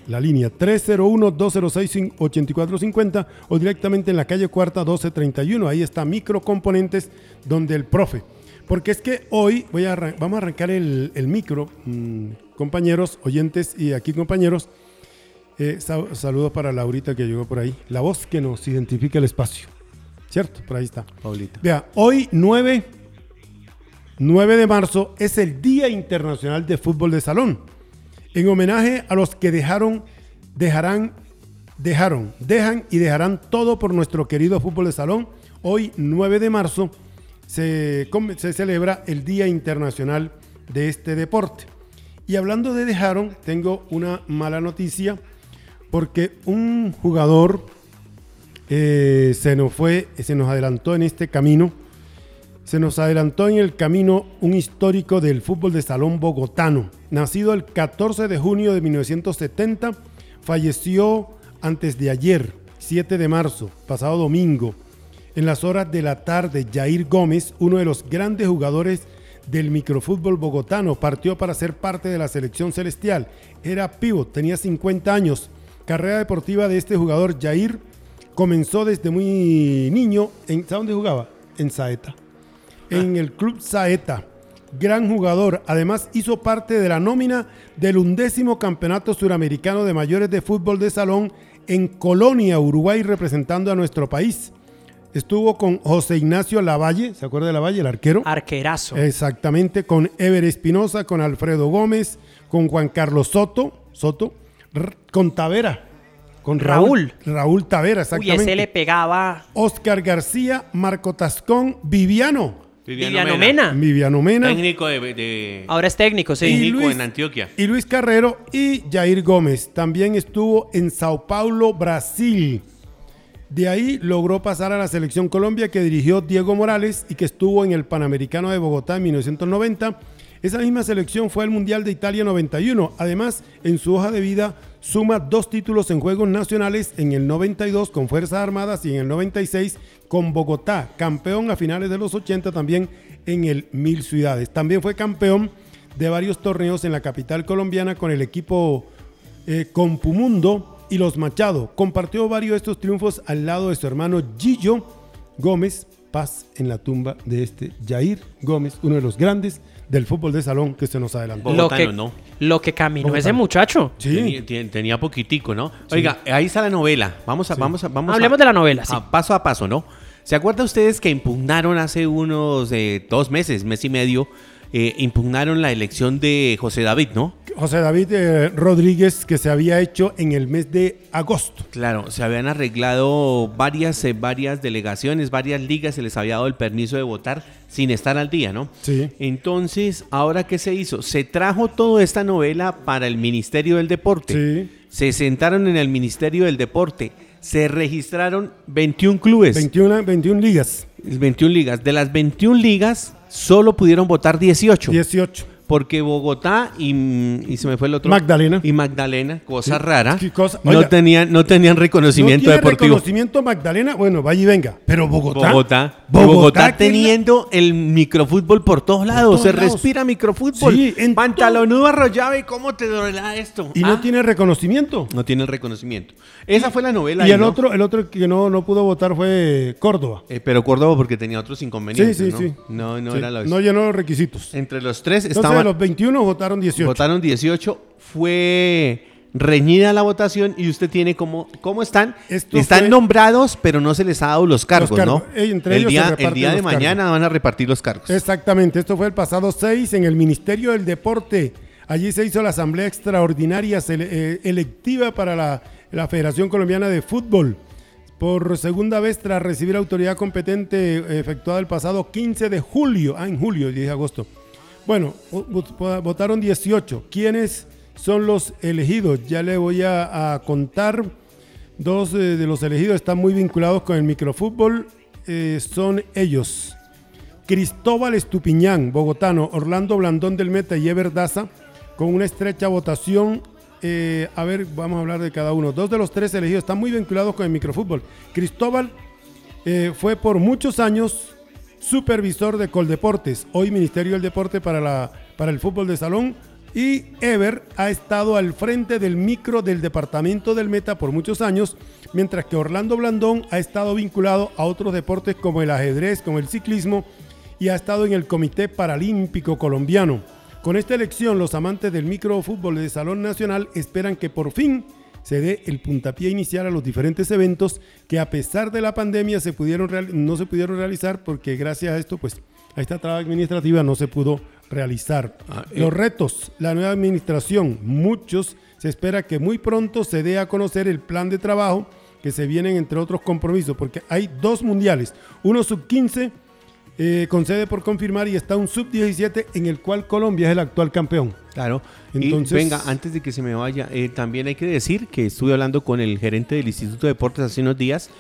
la línea 301-206-8450 o directamente en la calle Cuarta 1231. Ahí está Microcomponentes, donde el profe. Porque es que hoy voy a vamos a arrancar el, el micro, mm, compañeros, oyentes y aquí compañeros. Eh, sa- saludos para Laurita que llegó por ahí. La voz que nos identifica el espacio. ¿Cierto? Por ahí está. Paulita. Vea, hoy 9, 9 de marzo es el Día Internacional de Fútbol de Salón. En homenaje a los que dejaron, dejarán, dejaron, dejan y dejarán todo por nuestro querido fútbol de salón, hoy 9 de marzo se celebra el Día Internacional de este deporte. Y hablando de dejaron, tengo una mala noticia porque un jugador eh, se nos fue, se nos adelantó en este camino. Se nos adelantó en el camino un histórico del fútbol de salón bogotano. Nacido el 14 de junio de 1970, falleció antes de ayer, 7 de marzo, pasado domingo. En las horas de la tarde, Jair Gómez, uno de los grandes jugadores del microfútbol bogotano, partió para ser parte de la selección celestial. Era pívot, tenía 50 años. Carrera deportiva de este jugador, Jair, comenzó desde muy niño. En, ¿Sabe dónde jugaba? En Saeta. En el club Saeta. Gran jugador. Además, hizo parte de la nómina del undécimo campeonato suramericano de mayores de fútbol de salón en Colonia, Uruguay, representando a nuestro país. Estuvo con José Ignacio Lavalle, ¿se acuerda de Lavalle, el arquero? Arquerazo. Exactamente, con Ever Espinosa, con Alfredo Gómez, con Juan Carlos Soto, Soto, con Tavera, con Raúl. Raúl Tavera, Uy, exactamente. ese le pegaba Oscar García, Marco Tascón, Viviano, Viviano Mena. Viviano Mena, Técnico de, de- Ahora es técnico, sí. Y técnico Luis- en Antioquia. y Luis Carrero y Jair Gómez. También estuvo en Sao Paulo, Brasil. De ahí logró pasar a la selección Colombia que dirigió Diego Morales y que estuvo en el Panamericano de Bogotá en 1990. Esa misma selección fue al Mundial de Italia 91. Además, en su hoja de vida suma dos títulos en Juegos Nacionales en el 92 con Fuerzas Armadas y en el 96 con Bogotá, campeón a finales de los 80 también en el Mil Ciudades. También fue campeón de varios torneos en la capital colombiana con el equipo eh, Compumundo y los Machado. Compartió varios de estos triunfos al lado de su hermano Gillo Gómez. Paz en la tumba de este Jair Gómez, uno de los grandes del fútbol de salón que se nos adelantó. Lo Bogotano, que, ¿no? lo que caminó Bogotano. ese muchacho. Sí, Tenía, ten- tenía poquitico, ¿no? Oiga, ahí está la novela. Vamos a, vamos a, vamos Hablemos a- de la novela, sí. a paso a paso, ¿no? ¿Se acuerdan ustedes que impugnaron hace unos eh, dos meses, mes y medio, eh, impugnaron la elección de José David, ¿no? José David eh, Rodríguez que se había hecho en el mes de agosto. Claro, se habían arreglado varias, eh, varias delegaciones, varias ligas, se les había dado el permiso de votar sin estar al día, ¿no? Sí. Entonces, ¿ahora qué se hizo? Se trajo toda esta novela para el Ministerio del Deporte. Sí. Se sentaron en el Ministerio del Deporte. Se registraron 21 clubes, 21, 21 ligas, 21 ligas. De las 21 ligas, solo pudieron votar 18. 18. Porque Bogotá y, y se me fue el otro. Magdalena. Y Magdalena, cosa Sí. rara. No, tenían, no tenían reconocimiento no tiene deportivo. reconocimiento Magdalena, bueno, vaya y venga. Pero Bogotá. Bogotá. Bogotá, ¿qué es la- teniendo el microfútbol por todos lados. todos se lados. respira microfútbol. Sí, en Pantalonudo arrollado. ¿Y cómo te duele esto? Y Ah, no tiene reconocimiento. no tiene el reconocimiento. Esa fue la novela. Y el ¿no? otro, el otro que no, no pudo votar fue Córdoba. Eh, pero Córdoba porque tenía otros inconvenientes. sí, ¿no? sí. No, no Sí, era lo no llenó los requisitos. Entre los tres Entonces, de los 21 votaron 18. Votaron 18. Fue reñida la votación y usted tiene como cómo están Esto están fue- nombrados pero no se les ha dado los cargos, cargos. ¿no? Entre el ellos día, el reparten día de mañana van a repartir los cargos. Exactamente, esto fue el pasado 6 en el Ministerio del Deporte. Allí se hizo la asamblea extraordinaria eh, electiva para la, la Federación Colombiana de Fútbol. Por segunda vez tras recibir autoridad competente eh, efectuada el pasado 15 de julio, ah, en julio, dije agosto. Bueno, vo- vo- votaron 18. ¿Quiénes son los elegidos? Ya le voy a, a contar. Dos eh, de los elegidos están muy vinculados con el microfútbol. Eh, son ellos. Cristóbal Estupiñán, bogotano, Orlando Blandón del Meta y Ever Daza, con una estrecha votación. eh, a ver, vamos a hablar de cada uno. Dos de los tres elegidos están muy vinculados con el microfútbol. Cristóbal eh, fue por muchos años supervisor de Coldeportes, hoy Ministerio del Deporte para, la, para el fútbol de salón. Y Ever ha estado al frente del micro del departamento del Meta por muchos años, mientras que Orlando Blandón ha estado vinculado a otros deportes como el ajedrez, como el ciclismo y ha estado en el Comité Paralímpico Colombiano. Con esta elección, los amantes del microfútbol de Salón Nacional esperan que por fin se dé el puntapié inicial a los diferentes eventos que a pesar de la pandemia se pudieron no se pudieron realizar porque gracias a esto, pues a esta traba administrativa no se pudo realizar. Ah, eh. Los retos, la nueva administración, muchos, se espera que muy pronto se dé a conocer el plan de trabajo que se vienen entre otros compromisos, porque hay dos mundiales, uno sub-15 eh, con sede por confirmar y está un sub-17 en el cual Colombia es el actual campeón. Claro. Entonces- y venga, antes de que se me vaya, eh, también hay que decir que estuve hablando con el gerente del Instituto de Deportes hace unos días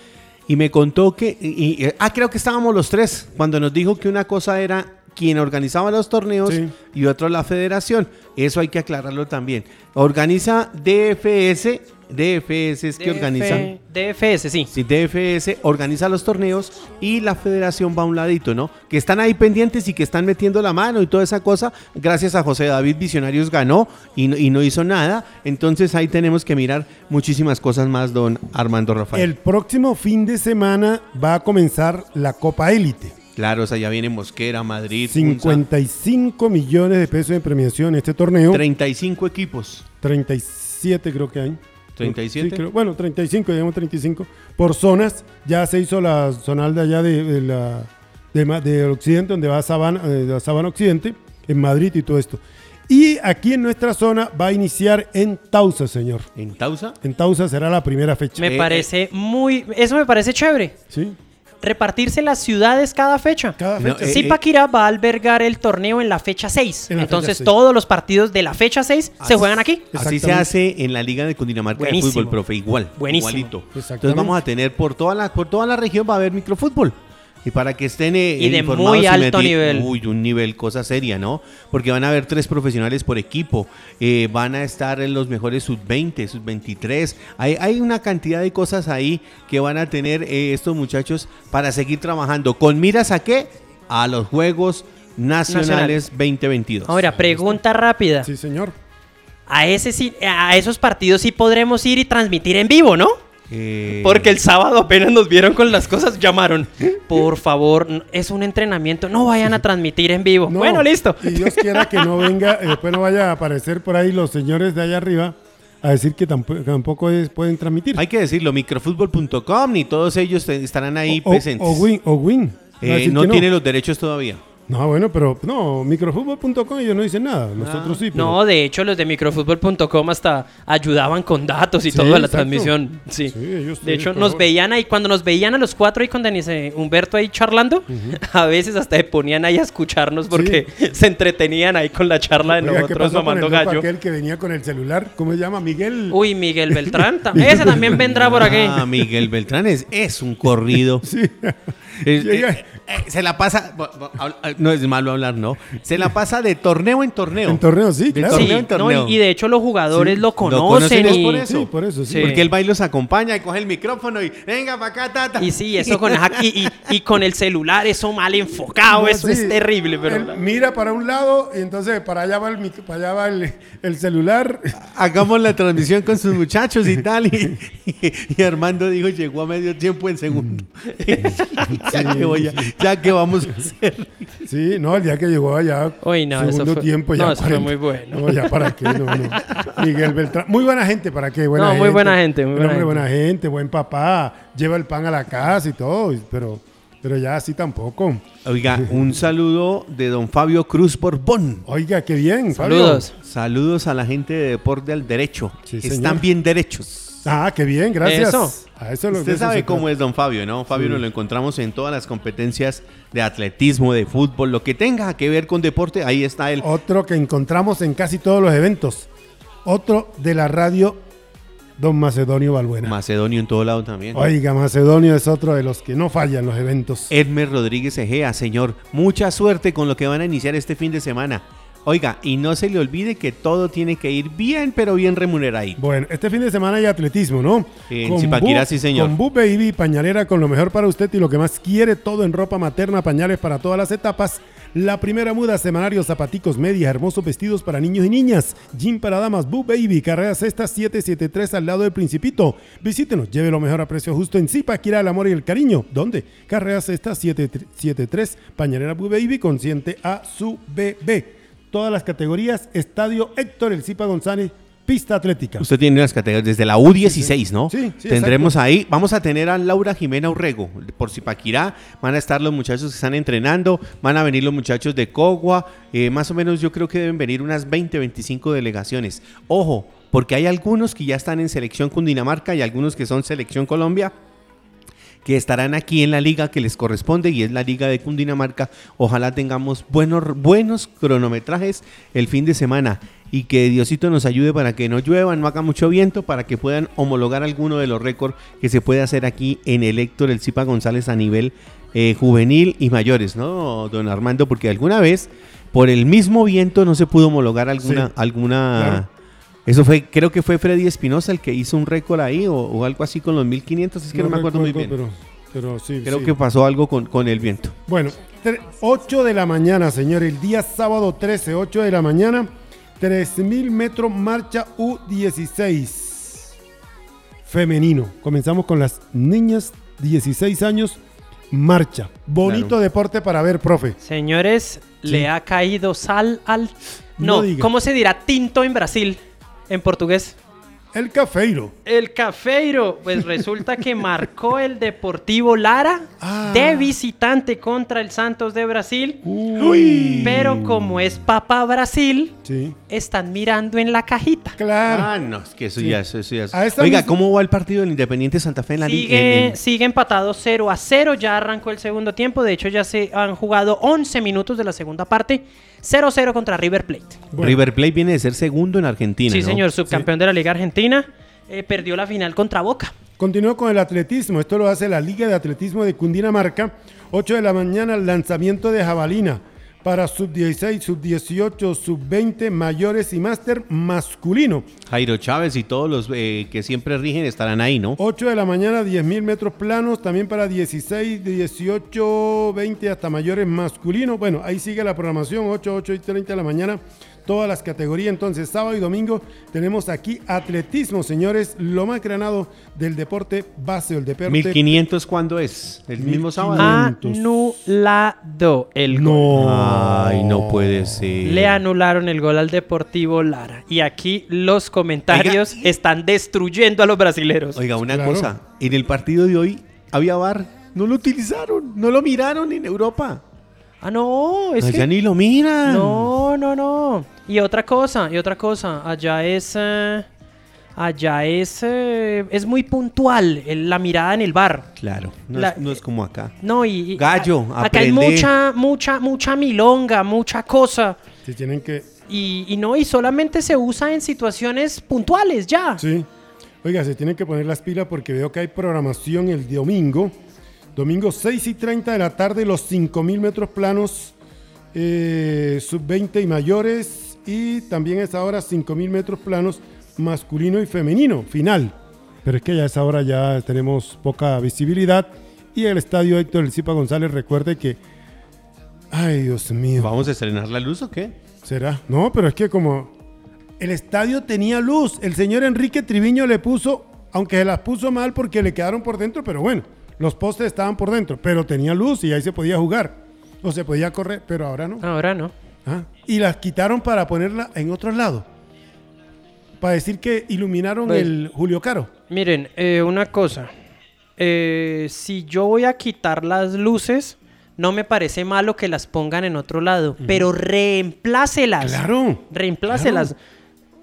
y me contó que, y- y- ah, creo que estábamos los tres, cuando nos dijo que una cosa era quien organizaba los torneos Sí. y otro la federación. Eso hay que aclararlo también. Organiza DFS, DFS es que organiza... DFS, sí. Sí, DFS organiza los torneos y la federación va a un ladito, ¿no? Que están ahí pendientes y que están metiendo la mano y toda esa cosa. Gracias a José David Visionarios ganó y no, y no hizo nada. Entonces ahí tenemos que mirar muchísimas cosas más, don Armando Rafael. El próximo fin de semana va a comenzar la Copa Élite. Claro, o sea, ya viene Mosquera, Madrid, Funza, 55 millones de pesos de premiación en este torneo. 35 equipos. 37 creo que hay. 37. Sí, creo- bueno, 35, digamos 35. Por zonas, ya se hizo la zonal de allá de, de la de, del occidente, donde va Sabana, eh, de la Sabana Occidente, en Madrid y todo esto. Y aquí en nuestra zona va a iniciar en Tausa, señor. En Tausa. En Tausa será la primera fecha. Me Eh, parece muy... Eso me parece chévere. ¿Sí? Repartirse las ciudades cada fecha. Cada No, fecha. eh, Zipaquirá va a albergar el torneo en la fecha 6. En la fecha Entonces todos los partidos de la fecha 6 se juegan aquí. Así se hace en la Liga de Cundinamarca Buenísimo. de fútbol, profe, igual. Buenísimo. Igualito. Entonces vamos a tener por toda la, por toda la región va a haber microfútbol. Y para que estén eh, Y de informados muy alto nivel. Uy, un nivel, cosa seria, ¿no? Porque van a haber tres profesionales por equipo. eh, van a estar en los mejores sub-20, sub-23. Hay, hay una cantidad de cosas ahí que van a tener eh, estos muchachos para seguir trabajando. ¿Con miras a qué? A los Juegos Nacionales 2022. Ahora, pregunta rápida. Sí, señor. A, ese sí- a esos partidos sí podremos ir y transmitir en vivo, ¿no? Eh, Porque el sábado apenas nos vieron con las cosas, llamaron. Por favor, es un entrenamiento, no vayan a transmitir en vivo. No, bueno, listo. Y Dios quiera que no venga, eh, después no vaya a aparecer por ahí los señores de allá arriba a decir que tampoco, tampoco es- pueden transmitir. Hay que decirlo, microfútbol.com y todos ellos estarán ahí o, presentes. o Win, o Win. Eh, no tiene los derechos todavía. No, bueno, pero no, microfútbol.com ellos no dicen nada. Ah. Nosotros sí. pero- No, de hecho, los de microfútbol.com hasta ayudaban con datos y Sí, todo a la exacto. transmisión. Sí. Sí, ellos de hecho, nos favor. veían ahí, cuando nos veían a los cuatro ahí con Denise Humberto ahí charlando, a veces hasta se ponían ahí a escucharnos porque se entretenían ahí con la charla de Oiga, ¿qué nosotros pasó con el mamando gallo. aquel que venía con el celular? ¿Cómo se llama? Miguel. Uy, Miguel Beltrán, ese también vendrá por aquí. Ah, Miguel Beltrán es, es un corrido. Sí. Es- Llega- eh, se la pasa, eh, no es malo hablar, no. Se la pasa de torneo en torneo. En torneo, sí, De claro. Sí, torneo en no, torneo. y, y de hecho los jugadores Sí, lo Lo conocen, y, por eso. Sí, por eso, sí. Sí. Porque el baile los acompaña y coge el micrófono y venga para acá, tata. y sí, eso con y, y- con el celular, eso mal enfocado, No, eso sí. es terrible, pero Él mira para un lado y entonces para allá va el, para allá va el, el celular. Hagamos la transmisión con sus muchachos y tal. Y, y Armando dijo, llegó a medio tiempo en segundo. ya, que voy a- ya que vamos a hacer. Sí, no, el día que llegó allá, Uy, no, eso segundo fue- tiempo ya. no, eso fue 40. muy bueno. No, ya para qué, no, no. Miguel Beltrán, muy buena gente, ¿para qué? Buena No, muy buena gente, muy buena hombre, gente. buena gente, buen papá, lleva el pan a la casa y todo, pero, pero ya así tampoco. Oiga, un saludo de don Fabio Cruz Borbón. Oiga, qué bien, Fabio. saludos. Saludos a la gente de Deporte al Derecho. Sí, Están señor. bien derechos. Ah, qué bien, gracias. Eso. A eso lo Usted eso sabe cómo es don Fabio, ¿no? Fabio nos lo encontramos en todas las competencias de atletismo, de fútbol, lo que tenga que ver con deporte, ahí está él. Otro que encontramos en casi todos los eventos. Otro de la radio, don Macedonio Balbuena. Macedonio en todo lado también. Oiga, Macedonio es otro de los que no fallan los eventos. Edmer Rodríguez Egea, señor, mucha suerte con lo que van a iniciar este fin de semana. Oiga, y no se le olvide que todo tiene que ir bien, pero bien remunerado. Bueno, este fin de semana hay atletismo, ¿no? En Zipaquirá, Bu- sí, señor. Con Bu Baby, pañalera con lo mejor para usted y lo que más quiere, todo en ropa materna, pañales para todas las etapas. La primera muda, semanarios, zapaticos, medias, hermosos vestidos para niños y niñas. Gym para damas, Bu Baby, carrera sexta 773 al lado del Principito. Visítenos, lleve lo mejor a precio justo en Zipaquirá, el amor y el cariño. ¿Dónde? Carrera sexta 773, pañalera Bu Baby, consciente a su bebé. Todas las categorías, Estadio Héctor El Zipa González pista atlética. Usted tiene las categorías desde la U16, ¿no? Sí, sí, Tendremos ahí, vamos a tener a Laura Jimena Urrego, por Zipaquirá, van a estar los muchachos que están entrenando, van a venir los muchachos de Cogua, eh, más o menos yo creo que deben venir unas 20, 25 delegaciones. Ojo, porque hay algunos que ya están en selección Cundinamarca y algunos que son selección Colombia que estarán aquí en la liga que les corresponde y es la liga de Cundinamarca. Ojalá tengamos buenos, buenos cronometrajes el fin de semana y que Diosito nos ayude para que no llueva, no haga mucho viento, para que puedan homologar alguno de los récords que se puede hacer aquí en el Héctor El Cipa González a nivel eh, juvenil y mayores, ¿no, don Armando? Porque alguna vez, por el mismo viento, no se pudo homologar alguna... Sí, alguna claro. Eso fue, creo que fue Freddy Espinosa el que hizo un récord ahí o, o algo así con los 1500, es que no, me acuerdo muy bien. Pero, pero sí, Creo sí. que pasó algo con, con el viento. Bueno, 8 de la mañana, señor, el día sábado 13, 8 de la mañana, 3000 metros marcha U16 femenino. Comenzamos con las niñas, 16 años, marcha. Bonito Claro. deporte para ver, profe. Señores, Sí. le ha caído sal al... No No. ¿cómo se dirá tinto en Brasil? En portugués. El cafeiro. El Cafeiro, pues resulta que marcó el Deportivo Lara Ah. de visitante contra el Santos de Brasil. Uy. Pero como es Papa Brasil, Sí, están mirando en la cajita. claro. Ah, no, es que eso Sí. ya, eso, eso ya es- Oiga, misma- ¿cómo va el partido del Independiente Santa Fe en la liga? Sigue, En- en- sigue empatado 0 a 0, ya arrancó el segundo tiempo, de hecho ya se han jugado 11 minutos de la segunda parte, 0-0 contra River Plate. Bueno, River Plate viene de ser segundo en Argentina. sí, ¿no? señor, subcampeón de la Liga Argentina, eh, perdió la final contra Boca. Continúo con el atletismo. Esto lo hace la Liga de Atletismo de Cundinamarca. 8 de la mañana, lanzamiento de jabalina para sub-16, sub-18, sub-20, mayores y máster masculino. Jairo Chávez y todos los eh, que siempre rigen estarán ahí, ¿no? 8 de la mañana, 10.000 metros planos, también para 16, 18, 20 hasta mayores masculinos. Bueno, ahí sigue la programación, 8, 8 y 30 de la mañana, todas las categorías. Entonces, sábado y domingo tenemos aquí atletismo, señores, lo más granado del deporte base, el deporte. 1500, ¿cuándo es? ¿El mismo sábado? Anulado el gol. No. Ay, no puede ser. Le anularon el gol al Deportivo Lara. Y aquí los comentarios están destruyendo a los brasileros. Oiga, una Claro. cosa. En el partido de hoy había VAR. No lo utilizaron. No lo miraron en Europa. Ah, no, es Allá que... ni lo miran. No, no, no. Y otra cosa, y otra cosa. Allá es... eh, allá es... eh, es muy puntual el- la mirada en el bar. Claro. No, La- es, no es como acá. No, y... y- Gallo, a- Acá hay mucha, mucha, mucha milonga, mucha cosa. Si tienen que. Y, y no, y solamente se usa en situaciones puntuales, ya. Sí. Oiga, se tienen que poner las pilas porque veo que hay programación el domingo. Domingo 6 y 30 de la tarde, los 5000 metros planos, eh, sub-20 y mayores. Y también a esa hora 5000 metros planos, masculino y femenino, final. Pero es que ya a esa hora ya tenemos poca visibilidad. Y el estadio Héctor El Cipa González, recuerde que. Ay, Dios mío. ¿Vamos a estrenar la luz o qué? ¿Será? No, pero es que como el estadio tenía luz, el señor Enrique Triviño le puso, aunque se las puso mal porque le quedaron por dentro, pero bueno, los postes estaban por dentro, pero tenía luz y ahí se podía jugar o se podía correr, pero ahora no. Ahora no. Ah, Y las quitaron para ponerla en otro lado. Para decir que iluminaron Pues- el Julio Caro. Miren, eh, una cosa. Eh, si yo voy a quitar las luces, no me parece malo que las pongan en otro lado, pero reemplácelas. Claro. Reemplácelas.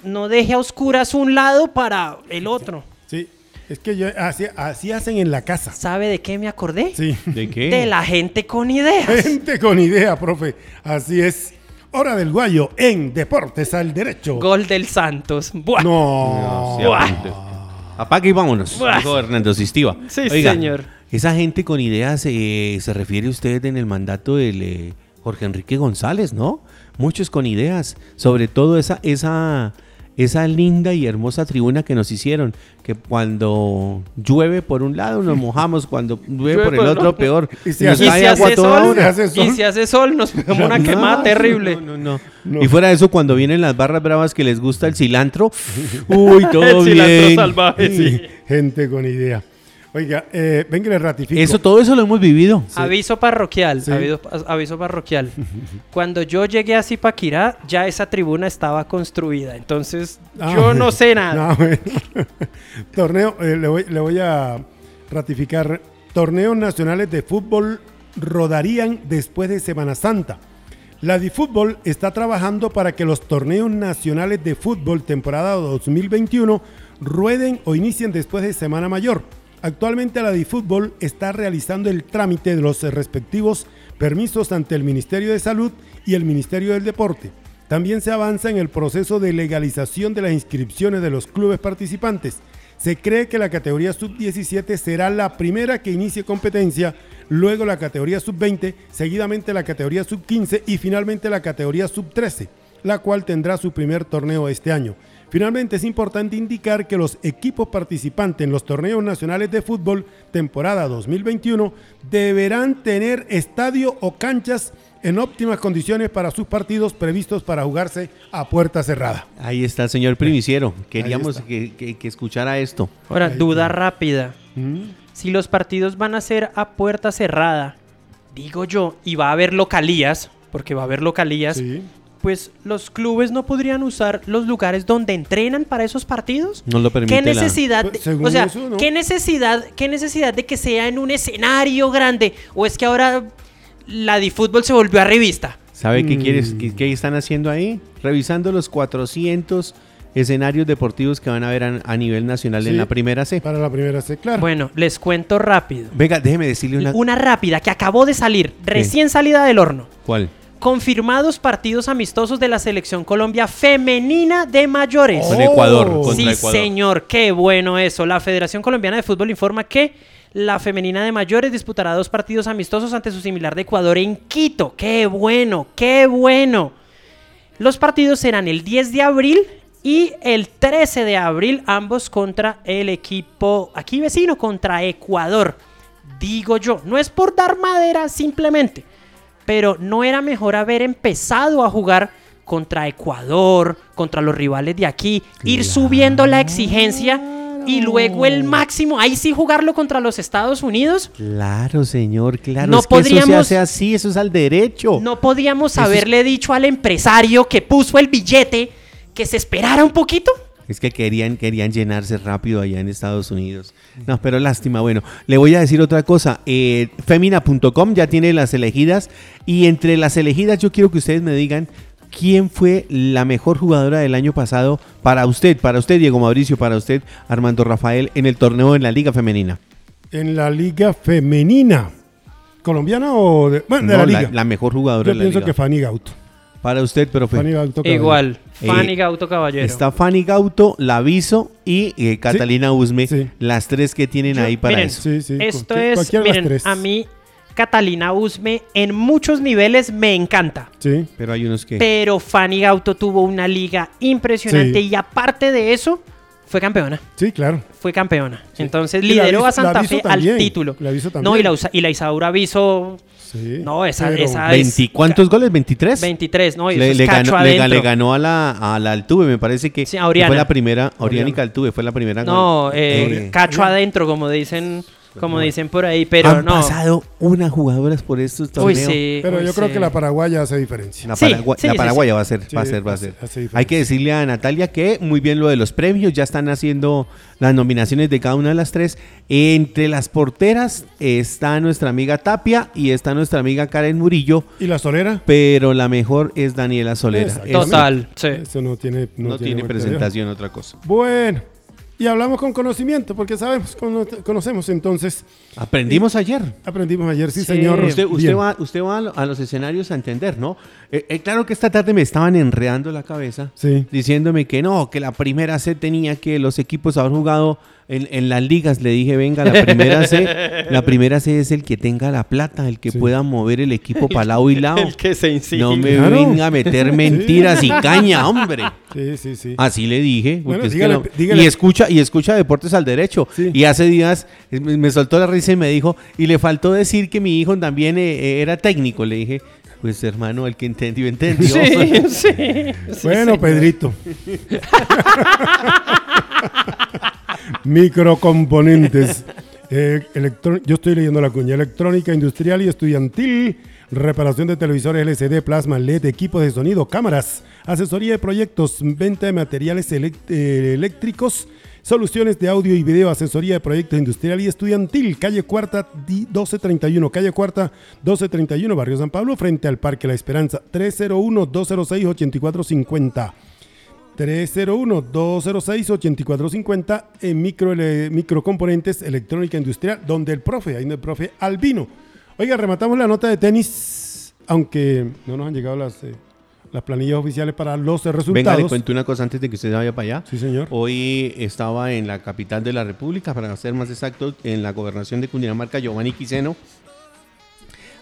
No deje a oscuras un lado para el otro. Sí, es que yo, así, así hacen en la casa. ¿Sabe de qué me acordé? Sí. ¿De qué? De la gente con ideas. Gente con idea, profe. Así es. Hora del Guayo en Deportes al Derecho. Gol del Santos. Buah. No. No, Buah. Apague y vámonos. Buah. Dijo Hernando Sistíva. Sí, señor. Esa gente con ideas eh, se refiere usted en el mandato del eh, Jorge Enrique González, ¿no? Muchos con ideas, sobre todo esa, esa, esa linda y hermosa tribuna que nos hicieron, que cuando llueve por un lado nos mojamos, cuando llueve por el otro peor. Y si nos hace- Y cae si agua hace toda sol, hora. hace sol. y si hace sol, nos pegamos una No, quemada terrible. No, no, no. No. Y fuera de eso, cuando vienen las barras bravas que les gusta el cilantro, uy, todo El cilantro bien. salvaje, sí. Gente con idea. Oiga, eh, venga, le ratifico. Eso, todo eso lo hemos vivido. Aviso parroquial, Sí. aviso, aviso parroquial. Cuando yo llegué a Zipaquirá, ya esa tribuna estaba construida. Entonces, Ah, yo no sé nada. Ah. Torneo, eh, le, voy, le voy a ratificar. Torneos nacionales de fútbol rodarían después de Semana Santa. La DiFútbol está trabajando para que los torneos nacionales de fútbol temporada 2021 rueden o inicien después de Semana Mayor. Actualmente la DiFútbol está realizando el trámite de los respectivos permisos ante el Ministerio de Salud y el Ministerio del Deporte. También se avanza en el proceso de legalización de las inscripciones de los clubes participantes. Se cree que la categoría sub-17 será la primera que inicie competencia, luego la categoría sub-20, seguidamente la categoría sub-15 y finalmente la categoría sub-13, la cual tendrá su primer torneo este año. Finalmente es importante indicar que los equipos participantes en los torneos nacionales de fútbol temporada 2021 deberán tener estadio o canchas en óptimas condiciones para sus partidos previstos para jugarse a puerta cerrada. Ahí está el señor Primiciero. Queríamos que, que- que escuchara esto. Ahora, Ahí duda está. rápida. Si los partidos van a ser a puerta cerrada, digo yo, y va a haber localías, porque va a haber localías, Sí. Pues los clubes no podrían usar los lugares donde entrenan para esos partidos. No lo permite ¿Qué necesidad? Pues, de- según o sea, eso, ¿no? ¿qué necesidad, qué necesidad de que sea en un escenario grande? ¿O es que ahora la de fútbol se volvió a revista? ¿Sabe qué, Mm. quieres, qué, qué están haciendo ahí? Revisando los 400 escenarios deportivos que van a haber a, a nivel nacional en la primera C. Para la primera C, claro. Bueno, les cuento rápido. Venga, déjeme decirle una... Una rápida que acabó de salir, recién salida del horno. ¿Cuál? Confirmados partidos amistosos de la selección Colombia femenina de mayores. Con Ecuador, Oh. contra Sí, Ecuador. señor, qué bueno eso. La Federación Colombiana de Fútbol informa que la femenina de mayores disputará dos partidos amistosos ante su similar de Ecuador en Quito. Qué bueno, qué bueno. Los partidos serán el 10 de abril y el 13 de abril, ambos contra el equipo aquí vecino, contra Ecuador. Digo yo, no es por dar madera simplemente, pero no era mejor haber empezado a jugar contra Ecuador, contra los rivales de aquí, ir subiendo la exigencia y luego el máximo, ahí sí jugarlo contra los Estados Unidos. Claro, señor, claro. No es que eso se hace así, eso es al derecho. No podíamos Eso es- haberle dicho al empresario que puso el billete que se esperara un poquito. Es que querían, querían llenarse rápido allá en Estados Unidos. No, pero lástima. Bueno, le voy a decir otra cosa. Eh, Femina.com ya tiene las elegidas. Y entre las elegidas yo quiero que ustedes me digan quién fue la mejor jugadora del año pasado para usted, para usted Diego Mauricio, para usted Armando Rafael en el torneo en la Liga Femenina. En la liga femenina. ¿Colombiana o de, bueno, de No, la liga? la mejor jugadora Yo de la pienso liga. que Fanny Gauto. Para usted, profe. Fanny Gauto. caballero. Igual, Eh, Fanny Gauto Caballero. Está Fanny Gauto, Laviso y eh, Catalina Usme, sí. las tres que tienen Yo- ahí para miren, eso. Sí, sí. Esto cualquier- es, cualquiera de las miren, tres. a mí Catalina Usme en muchos niveles me encanta. Sí. Pero hay unos que... Pero Fanny Gauto tuvo una liga impresionante Sí. y aparte de eso, fue campeona. Sí, claro. Fue campeona. Entonces Y la lideró a la Santa Fe también, al título. la Aviso No, también. y la, Usa- y la Isaura Aviso. Sí. No, esa, Pero- esa es. 20, ¿Cuántos goles? ¿23? 23, no, y le, le ganó, le, ganó a la, a la Altuve, me parece que, Sí, a que Oriana. fue la primera, Oriana. Caltuve fue la primera. No, eh, Eh, cacho adentro, como dicen, como dicen por ahí, pero han no. pasado unas jugadoras por estos Uy, torneos. sí. Pero uy, yo creo que la paraguaya hace diferencia. La, Sí, Paragua- sí, la paraguaya sí. va a ser, Sí, va a ser, va a ser. Hay que decirle a Natalia que muy bien lo de los premios, ya están haciendo las nominaciones de cada una de las tres. Entre las porteras está nuestra amiga Tapia y está nuestra amiga Karen Murillo, ¿Y la solera? pero la mejor es Daniela Solera. Total, sí. Eso no tiene. no, No, tiene presentación, otra cosa. Bueno. Y hablamos con conocimiento, porque sabemos, cono- conocemos entonces. Aprendimos ayer. Aprendimos ayer, sí, Sí. señor. Usted, usted va, usted va a lo- a los escenarios a entender, ¿no? Eh, eh, claro que esta tarde me estaban enredando la cabeza, Sí. diciéndome que no, que la primera C tenía que los equipos haber jugado en, en las ligas. Le dije, venga, la primera C, la primera C es el que tenga la plata, el que Sí. pueda mover el equipo para lado y lado. El que se insiste. No me Claro. venga a meter mentiras y caña, hombre. Sí, sí, sí. Así le dije. Bueno, es que dígale- no- dígale- Y escucha, y escucha Deportes al Derecho. Sí. Y hace días eh, me, me soltó la risa y me dijo, y le faltó decir que mi hijo también eh, eh, era técnico. Le dije, pues hermano, el que entendió, entendió. Sí, sí. sí, Bueno, sí. Pedrito. Microcomponentes. Eh, yo estoy leyendo la cuña. Electrónica industrial y estudiantil. Reparación de televisores LCD, plasma, LED, equipos de sonido, cámaras. Asesoría de proyectos, venta de materiales eh, eléctricos. Soluciones de audio y video, asesoría de proyectos industrial y estudiantil. Calle Cuarta di- 1231. Calle Cuarta 1231, Barrio San Pablo, frente al Parque La Esperanza. 301-206-8450. 301-206-8450 en micro, microcomponentes electrónica industrial, donde el profe, ahí no el profe Albino. Oiga, rematamos la nota de tenis, aunque no nos han llegado las, eh, las planillas oficiales para los resultados. Venga, le cuento una cosa antes de que usted vaya para allá. Sí, señor. Hoy estaba en la capital de la República, para ser más exacto, en la gobernación de Cundinamarca, Giovanni Quiseno,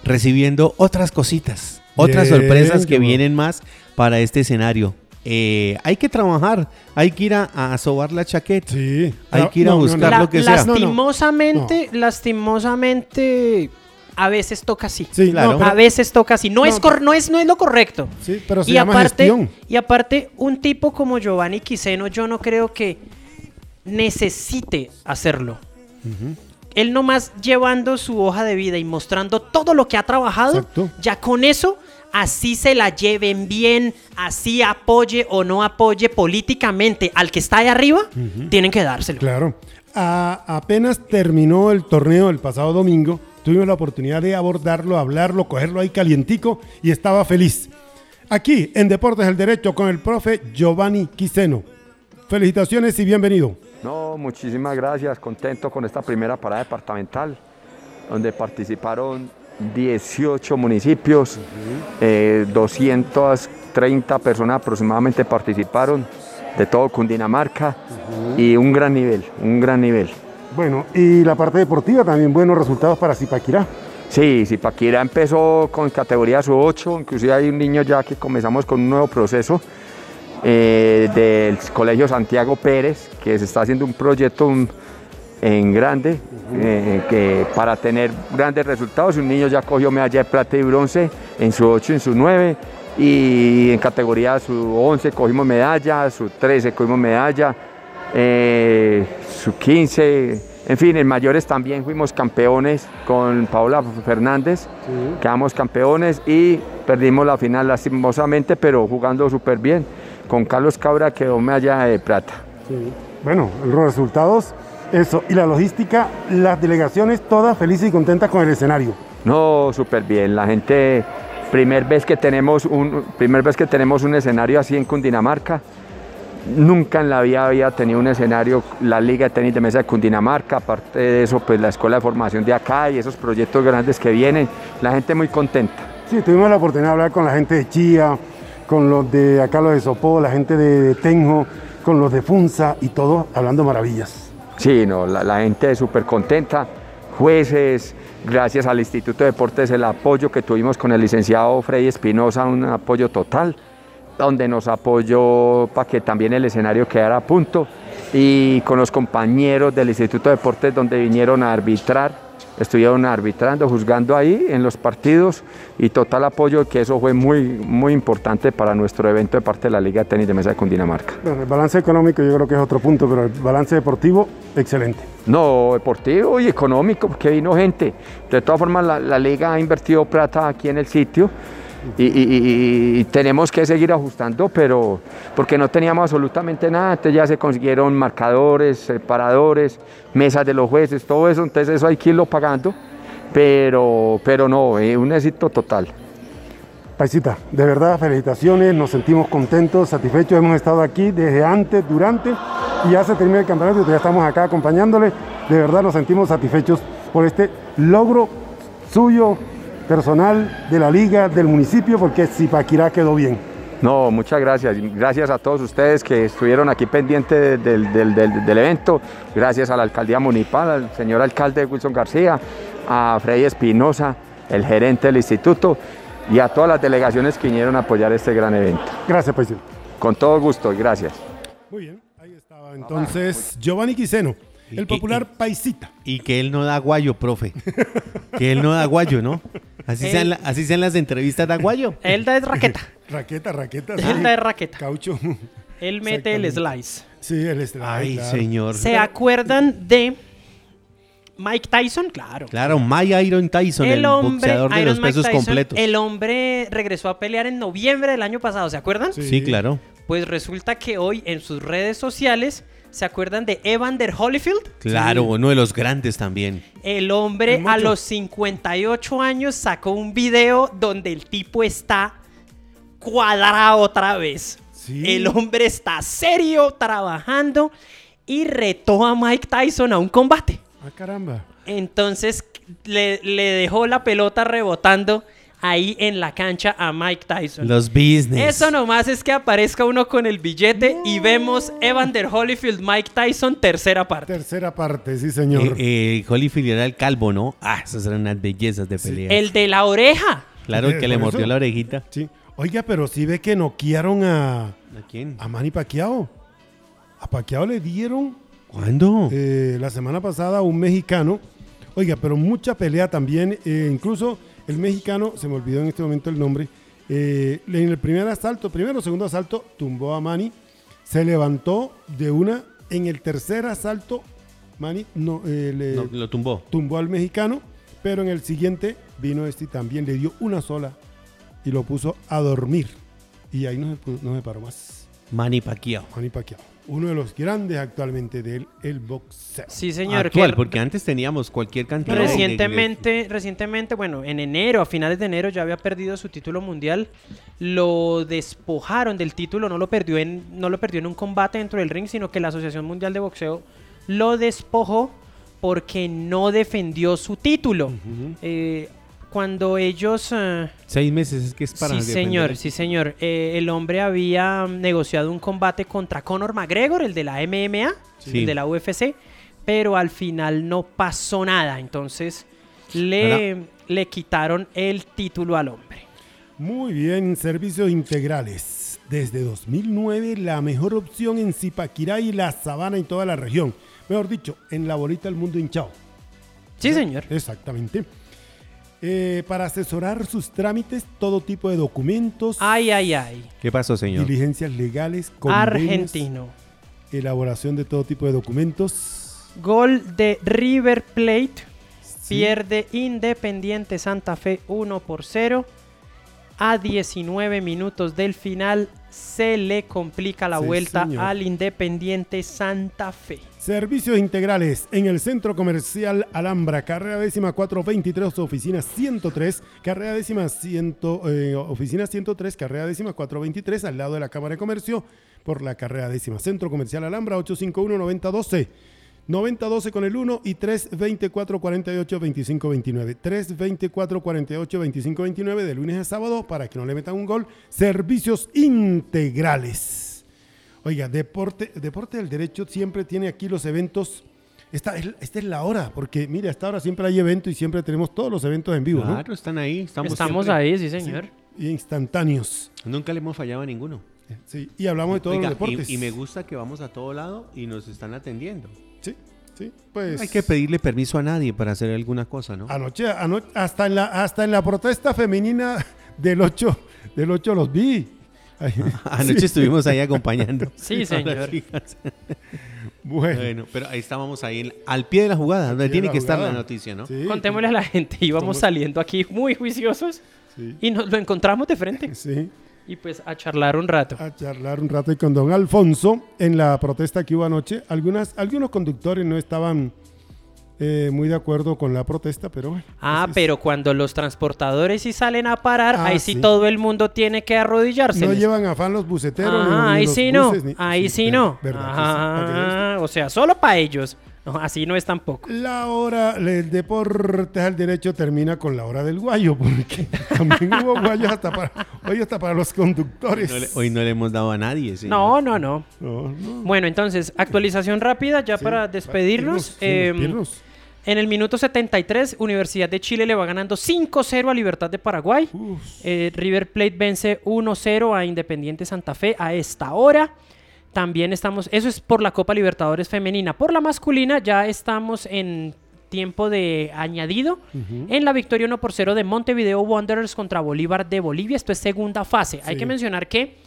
recibiendo otras cositas, otras Bien, sorpresas que vienen más para este escenario. Eh, hay que trabajar, hay que ir a, a sobar la chaqueta. Sí. Hay que ir a buscar lo que sea. lastimosamente, lastimosamente, a veces toca así. Sí, Claro. no, pero- a veces toca así. No, No, es, cor- no, es, no es lo correcto. Sí, pero se y llama aparte, gestión. y aparte, un tipo como Giovanni Quiseno, yo no creo que necesite hacerlo. Él nomás llevando su hoja de vida y mostrando todo lo que ha trabajado, Exacto. ya con eso, así se la lleven bien, así apoye o no apoye políticamente al que está ahí arriba, tienen que dárselo. Claro. A- apenas terminó el torneo el pasado domingo, tuvimos la oportunidad de abordarlo, hablarlo, cogerlo ahí calientico y estaba feliz. Aquí en Deportes del Derecho con el profe Giovanni Quiseno. Felicitaciones y bienvenido. No, muchísimas gracias, contento con esta primera parada departamental, donde participaron 18 municipios, eh, 230 personas aproximadamente participaron de todo Cundinamarca y un gran nivel, un gran nivel. Bueno, y la parte deportiva también buenos resultados para Zipaquirá. Sí, Zipaquirá empezó con categoría sub-8, inclusive hay un niño ya que comenzamos con un nuevo proceso eh, del Colegio Santiago Pérez, que se está haciendo un proyecto un- en grande eh, que para tener grandes resultados. Un niño ya cogió medalla de plata y bronce en su 8 y en su 9 y en categoría su 11 cogimos medalla, su 13 cogimos medalla, eh, su 15, en fin, en mayores también fuimos campeones con Paola Fernández, quedamos campeones y perdimos la final lastimosamente, pero jugando súper bien. Con Carlos Cabra quedó medalla de plata. Bueno, los resultados, eso. Y la logística, las delegaciones todas felices y contentas con el escenario. No, súper bien. La gente, primer vez que tenemos un, primer vez que tenemos un escenario así en Cundinamarca. Nunca en la vida había tenido un escenario la Liga de Tenis de Mesa de Cundinamarca. Aparte de eso, pues la escuela de formación de acá y esos proyectos grandes que vienen. La gente muy contenta. Sí, tuvimos la oportunidad de hablar con la gente de Chía, con los de acá, los de Sopó, la gente de Tenjo, con los de Funza y todo hablando maravillas. Sí, no, la, la gente es súper contenta. Jueces, gracias al Instituto de Deportes, el apoyo que tuvimos con el licenciado Freddy Espinosa, un apoyo total, donde nos apoyó para que también el escenario quedara a punto. Y con los compañeros del Instituto de Deportes, donde vinieron a arbitrar, estuvieron arbitrando, juzgando ahí en los partidos y total apoyo, que eso fue muy, muy importante para nuestro evento de parte de la Liga de Tenis de Mesa de Cundinamarca. Bueno, el balance económico yo creo que es otro punto, pero el balance deportivo, excelente. No, deportivo y económico, porque vino gente. De todas formas, la, la liga ha invertido plata aquí en el sitio y, tenemos que seguir ajustando, pero porque no teníamos absolutamente nada. Entonces ya se consiguieron marcadores, separadores, mesas de los jueces, todo eso. Entonces eso hay que irlo pagando, pero, pero no, es un éxito total. Paisita, de verdad, felicitaciones, nos sentimos contentos, satisfechos, hemos estado aquí desde antes, durante y ya se termina el campeonato ya estamos acá acompañándole. De verdad nos sentimos satisfechos por este logro suyo, personal, de la liga, del municipio, porque Zipaquirá quedó bien. No, muchas gracias. Gracias a todos ustedes que estuvieron aquí pendientes del, del- del- del evento. Gracias a la alcaldía municipal, al señor alcalde Wilson García, a Freddy Espinosa, el gerente del instituto y a todas las delegaciones que vinieron a apoyar este gran evento. Gracias, Paisita. Con todo gusto gracias. Muy bien, ahí estaba entonces Giovanni Quiseno, el popular y- Paisita. Y que él no da guayo, profe. que él no da guayo, ¿no? Así, Él- sean, la- así sean las entrevistas, da guayo. Él da es raqueta. Raqueta, raqueta. Él da es raqueta. Caucho. Él mete el slice. Sí, el este. Ay, claro. señor. ¿Se acuerdan de Mike Tyson, claro. Claro, Mike Iron Tyson, el, boxeador de Iron los Mike pesos Tyson, completos. El hombre regresó a pelear en noviembre del año pasado, ¿se acuerdan? Sí. Sí, claro. Pues resulta que hoy en sus redes sociales se acuerdan de Evander Holyfield. Claro, uno de los grandes también. El hombre a los 58 años sacó un video donde el tipo está cuadrado otra vez. Sí. El hombre está serio, trabajando y retó a Mike Tyson a un combate. Ah, caramba. Entonces le, le dejó la pelota rebotando ahí en la cancha a Mike Tyson. Los business. Eso nomás es que aparezca uno con el billete y vemos Evander Holyfield, Mike Tyson, tercera parte. Tercera parte, sí, señor. Eh, eh, Holyfield era el calvo, ¿no? Ah, esas eran unas bellezas de pelea. El de la oreja. Claro, el que le mordió eso. la orejita. Sí. Oiga, pero sí ve que noquearon a, ¿A quién? a Manny Pacquiao. A Pacquiao le dieron ¿Cuándo? eh, la semana pasada a un mexicano. Oiga, pero mucha pelea también. eh, incluso el mexicano, se me olvidó en este momento el nombre, eh, en el primer asalto, primero o segundo asalto, tumbó a Manny. Se levantó de una. En el tercer asalto, Manny no, eh, le No, lo tumbó. tumbó al mexicano. Pero en el siguiente vino este y también le dio una sola y lo puso a dormir. Y ahí no se, pu- no se paró más. Manny Pacquiao. Manny Pacquiao, uno de los grandes actualmente del el boxeo. Sí, señor. Actual, que porque antes teníamos cualquier cantidad de- Recientemente, recientemente, bueno, en enero, a finales de enero ya había perdido su título mundial. Lo despojaron del título, no lo perdió en, no lo perdió en un combate dentro del ring, sino que la Asociación Mundial de Boxeo lo despojó porque no defendió su título. Eh, cuando ellos eh, Seis meses es que es para sí, defender señor, el- sí, señor. Eh, el hombre había negociado un combate contra Conor McGregor, el de la MMA, Sí. el de la UFC, pero al final no pasó nada. Entonces le, le quitaron el título al hombre. Muy bien, servicios integrales. Desde 2009, la mejor opción en Zipaquirá y la Sabana y toda la región. Mejor dicho, en la bolita del mundo hinchado. Sí, señor. Exactamente. Eh, para asesorar sus trámites, todo tipo de documentos, Ay, ay, ay. ¿Qué pasó, señor? diligencias legales, convenios, Argentino. elaboración de todo tipo de documentos. Gol de River Plate. Sí. Pierde Independiente Santa Fe 1 por 0. A 19 minutos del final se le complica la Sí, vuelta señor. al Independiente Santa Fe. Servicios integrales en el Centro Comercial Alhambra, carrera décima 423, oficina 103, carrera décima 100, eh, oficina 103, carrera décima 423, al lado de la Cámara de Comercio, por la carrera décima. Centro Comercial Alhambra, 851-9012. 9012 con el 1 y 324-48-2529. 324-48-2529 de lunes a sábado para que no le metan un gol. Servicios integrales. Oiga, deporte, deporte del derecho siempre tiene aquí los eventos. Esta es, esta es la hora, porque mire, hasta ahora siempre hay evento y siempre tenemos todos los eventos en vivo, Claro, están ahí. Estamos, Estamos siempre- ahí, sí, señor. instantáneos. Nunca le hemos fallado a ninguno. Sí, y hablamos de todos Oiga, los deportes. y, y me gusta que vamos a todo lado y nos están atendiendo. Sí, sí, pues. No hay que pedirle permiso a nadie para hacer alguna cosa, ¿no? Anoche, ano- hasta, en la, hasta en la protesta femenina del 8, del 8 los vi. Ay, Anoche sí. estuvimos ahí acompañando. Sí, señor. Bueno, Bueno, pero ahí estábamos ahí al pie de la jugada, donde tiene que estar la noticia, ¿no? sí, Contémosle a la gente, íbamos Somos- saliendo aquí muy juiciosos sí, y nos lo encontramos de frente. sí, Y pues a charlar un rato. a charlar un rato y con don Alfonso en la protesta que hubo anoche. Algunas, algunos conductores no estaban eh, muy de acuerdo con la protesta, pero bueno. Ah, es. pero cuando los transportadores sí salen a parar, Ah, ahí sí, sí. todo el mundo tiene que arrodillarse. No llevan afán los buceteros. ni ahí los sí no, ni- ahí sí, no. verdad sí, veas. Ajá, o sea, solo para ellos. No, así no es tampoco. La hora del deporte al derecho termina con la hora del guayo, porque también hubo guayos hasta para, hoy hasta para los conductores. No le- hoy no le hemos dado a nadie. No, no, no. No, no. Bueno, entonces, actualización rápida ya Sí, para para despedirnos. irnos, sí, Em, en el minuto 73, Universidad de Chile le va ganando 5-0 a Libertad de Paraguay. Eh, River Plate vence 1-0 a Independiente Santa Fe a esta hora. También estamos, eso es por la Copa Libertadores femenina. Por la masculina ya estamos en tiempo de añadido en la victoria 1 por 0 de Montevideo Wanderers contra Bolívar de Bolivia. Esto es segunda fase. Hay que mencionar que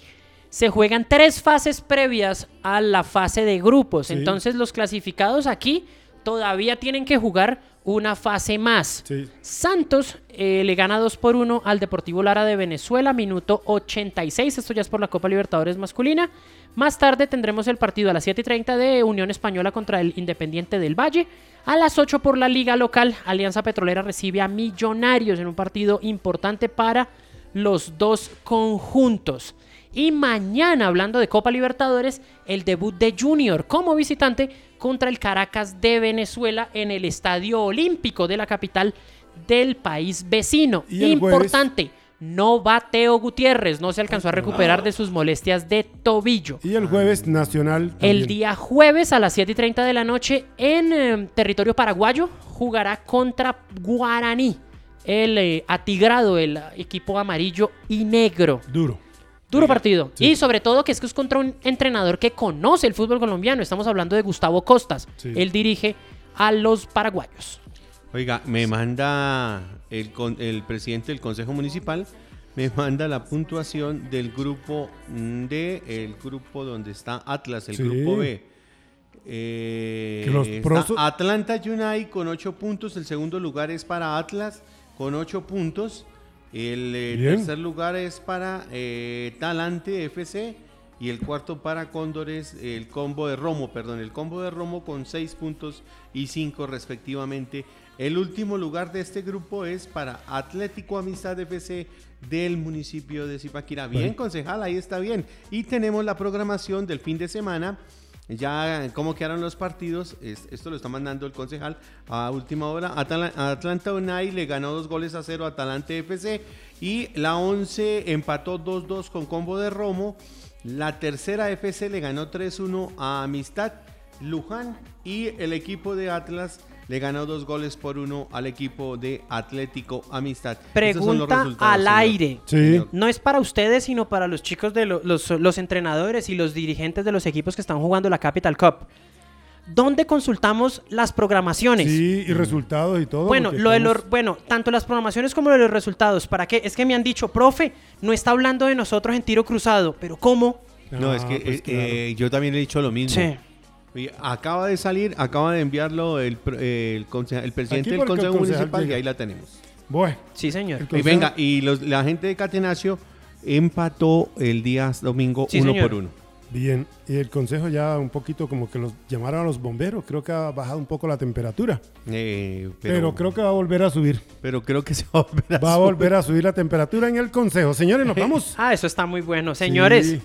se juegan tres fases previas a la fase de grupos. Sí. Entonces los clasificados aquí todavía tienen que jugar una fase más. Sí. Santos eh, le gana 2 por 1 al Deportivo Lara de Venezuela, minuto 86. Esto ya es por la Copa Libertadores masculina. Más tarde tendremos el partido a las 7 y 30 de Unión Española contra el Independiente del Valle. A las 8 por la Liga Local, Alianza Petrolera recibe a Millonarios en un partido importante para los dos conjuntos. Y mañana, hablando de Copa Libertadores, el debut de Junior como visitante contra el Caracas de Venezuela en el Estadio Olímpico de la capital del país vecino. Importante, no va Teo Gutiérrez, no se alcanzó a recuperar de sus molestias de tobillo. Y el jueves Nacional. El día jueves a las 7 y 30 de la noche en eh, territorio paraguayo jugará contra Guaraní, el eh, atigrado, el equipo amarillo y negro. Duro. Duro partido. Sí. Y sobre todo que es que es contra un entrenador que conoce el fútbol colombiano. Estamos hablando de Gustavo Costas. Sí. Él dirige a los paraguayos. Oiga, me manda el, el presidente del Consejo Municipal, me manda la puntuación del grupo mm, D, el grupo donde está Atlas, el Sí. grupo B. Eh, los Atlanta United con 8 puntos, el segundo lugar es para Atlas con 8 puntos, el eh, tercer lugar es para eh, Talante FC y el cuarto para Cóndores, el combo de Romo, perdón, el combo de Romo con 6 puntos y 5 respectivamente. El último lugar de este grupo es para Atlético Amistad FC del municipio de Zipaquirá. Bien, concejal, ahí está bien. Y tenemos la programación del fin de semana. Ya cómo quedaron los partidos, Es- esto lo está mandando el concejal a última hora. Atlanta Unai le ganó dos goles a cero a Atalante FC y la 11 empató 2-2 con combo de Romo. La tercera FC le ganó 3-1 a Amistad Luján y el equipo de Atlas le ganó dos goles por uno al equipo de Atlético Amistad. Estos son los Pregunta al señor. aire. Sí. No es para ustedes, sino para los chicos de lo- los, los entrenadores y los dirigentes de los equipos que están jugando la Capital Cup. ¿Dónde consultamos las programaciones? Sí, y resultados y todo. Bueno, lo de los, bueno, tanto las programaciones como lo de los resultados. ¿Para qué? Es que me han dicho, profe, no está hablando de nosotros en tiro cruzado. ¿Pero cómo? No, Ah, es que pues eh, claro. eh, yo también he dicho lo mismo. Sí. Acaba de salir, acaba de enviarlo el, el, el presidente del Consejo concejal Municipal y ahí la tenemos. Bueno, Sí, señor. Y venga, y los- la gente de Catenacio empató el día domingo Sí, uno señor. por uno. bien. Y el consejo ya un poquito como que los llamaron a los bomberos. Creo que ha bajado un poco la temperatura. Eh, Pero, creo que va a volver a subir. pero creo que se va a volver a Va a subir. volver a subir la temperatura en el consejo. Señores, nos vamos. Ah, eso está muy bueno. Señores, Sí.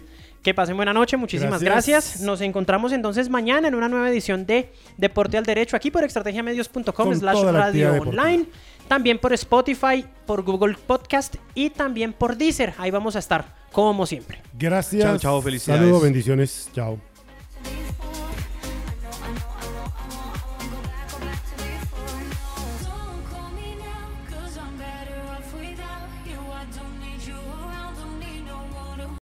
Que pasen buena noche. Muchísimas Gracias. gracias. Nos encontramos entonces mañana en una nueva edición de Deporte al Derecho aquí por estrategiamedios.com slash radio online. También por Spotify, por Google Podcast y también por Deezer. Ahí vamos a estar, como siempre. Gracias. Chao, chao, felicidades. Saludos, bendiciones. Chao.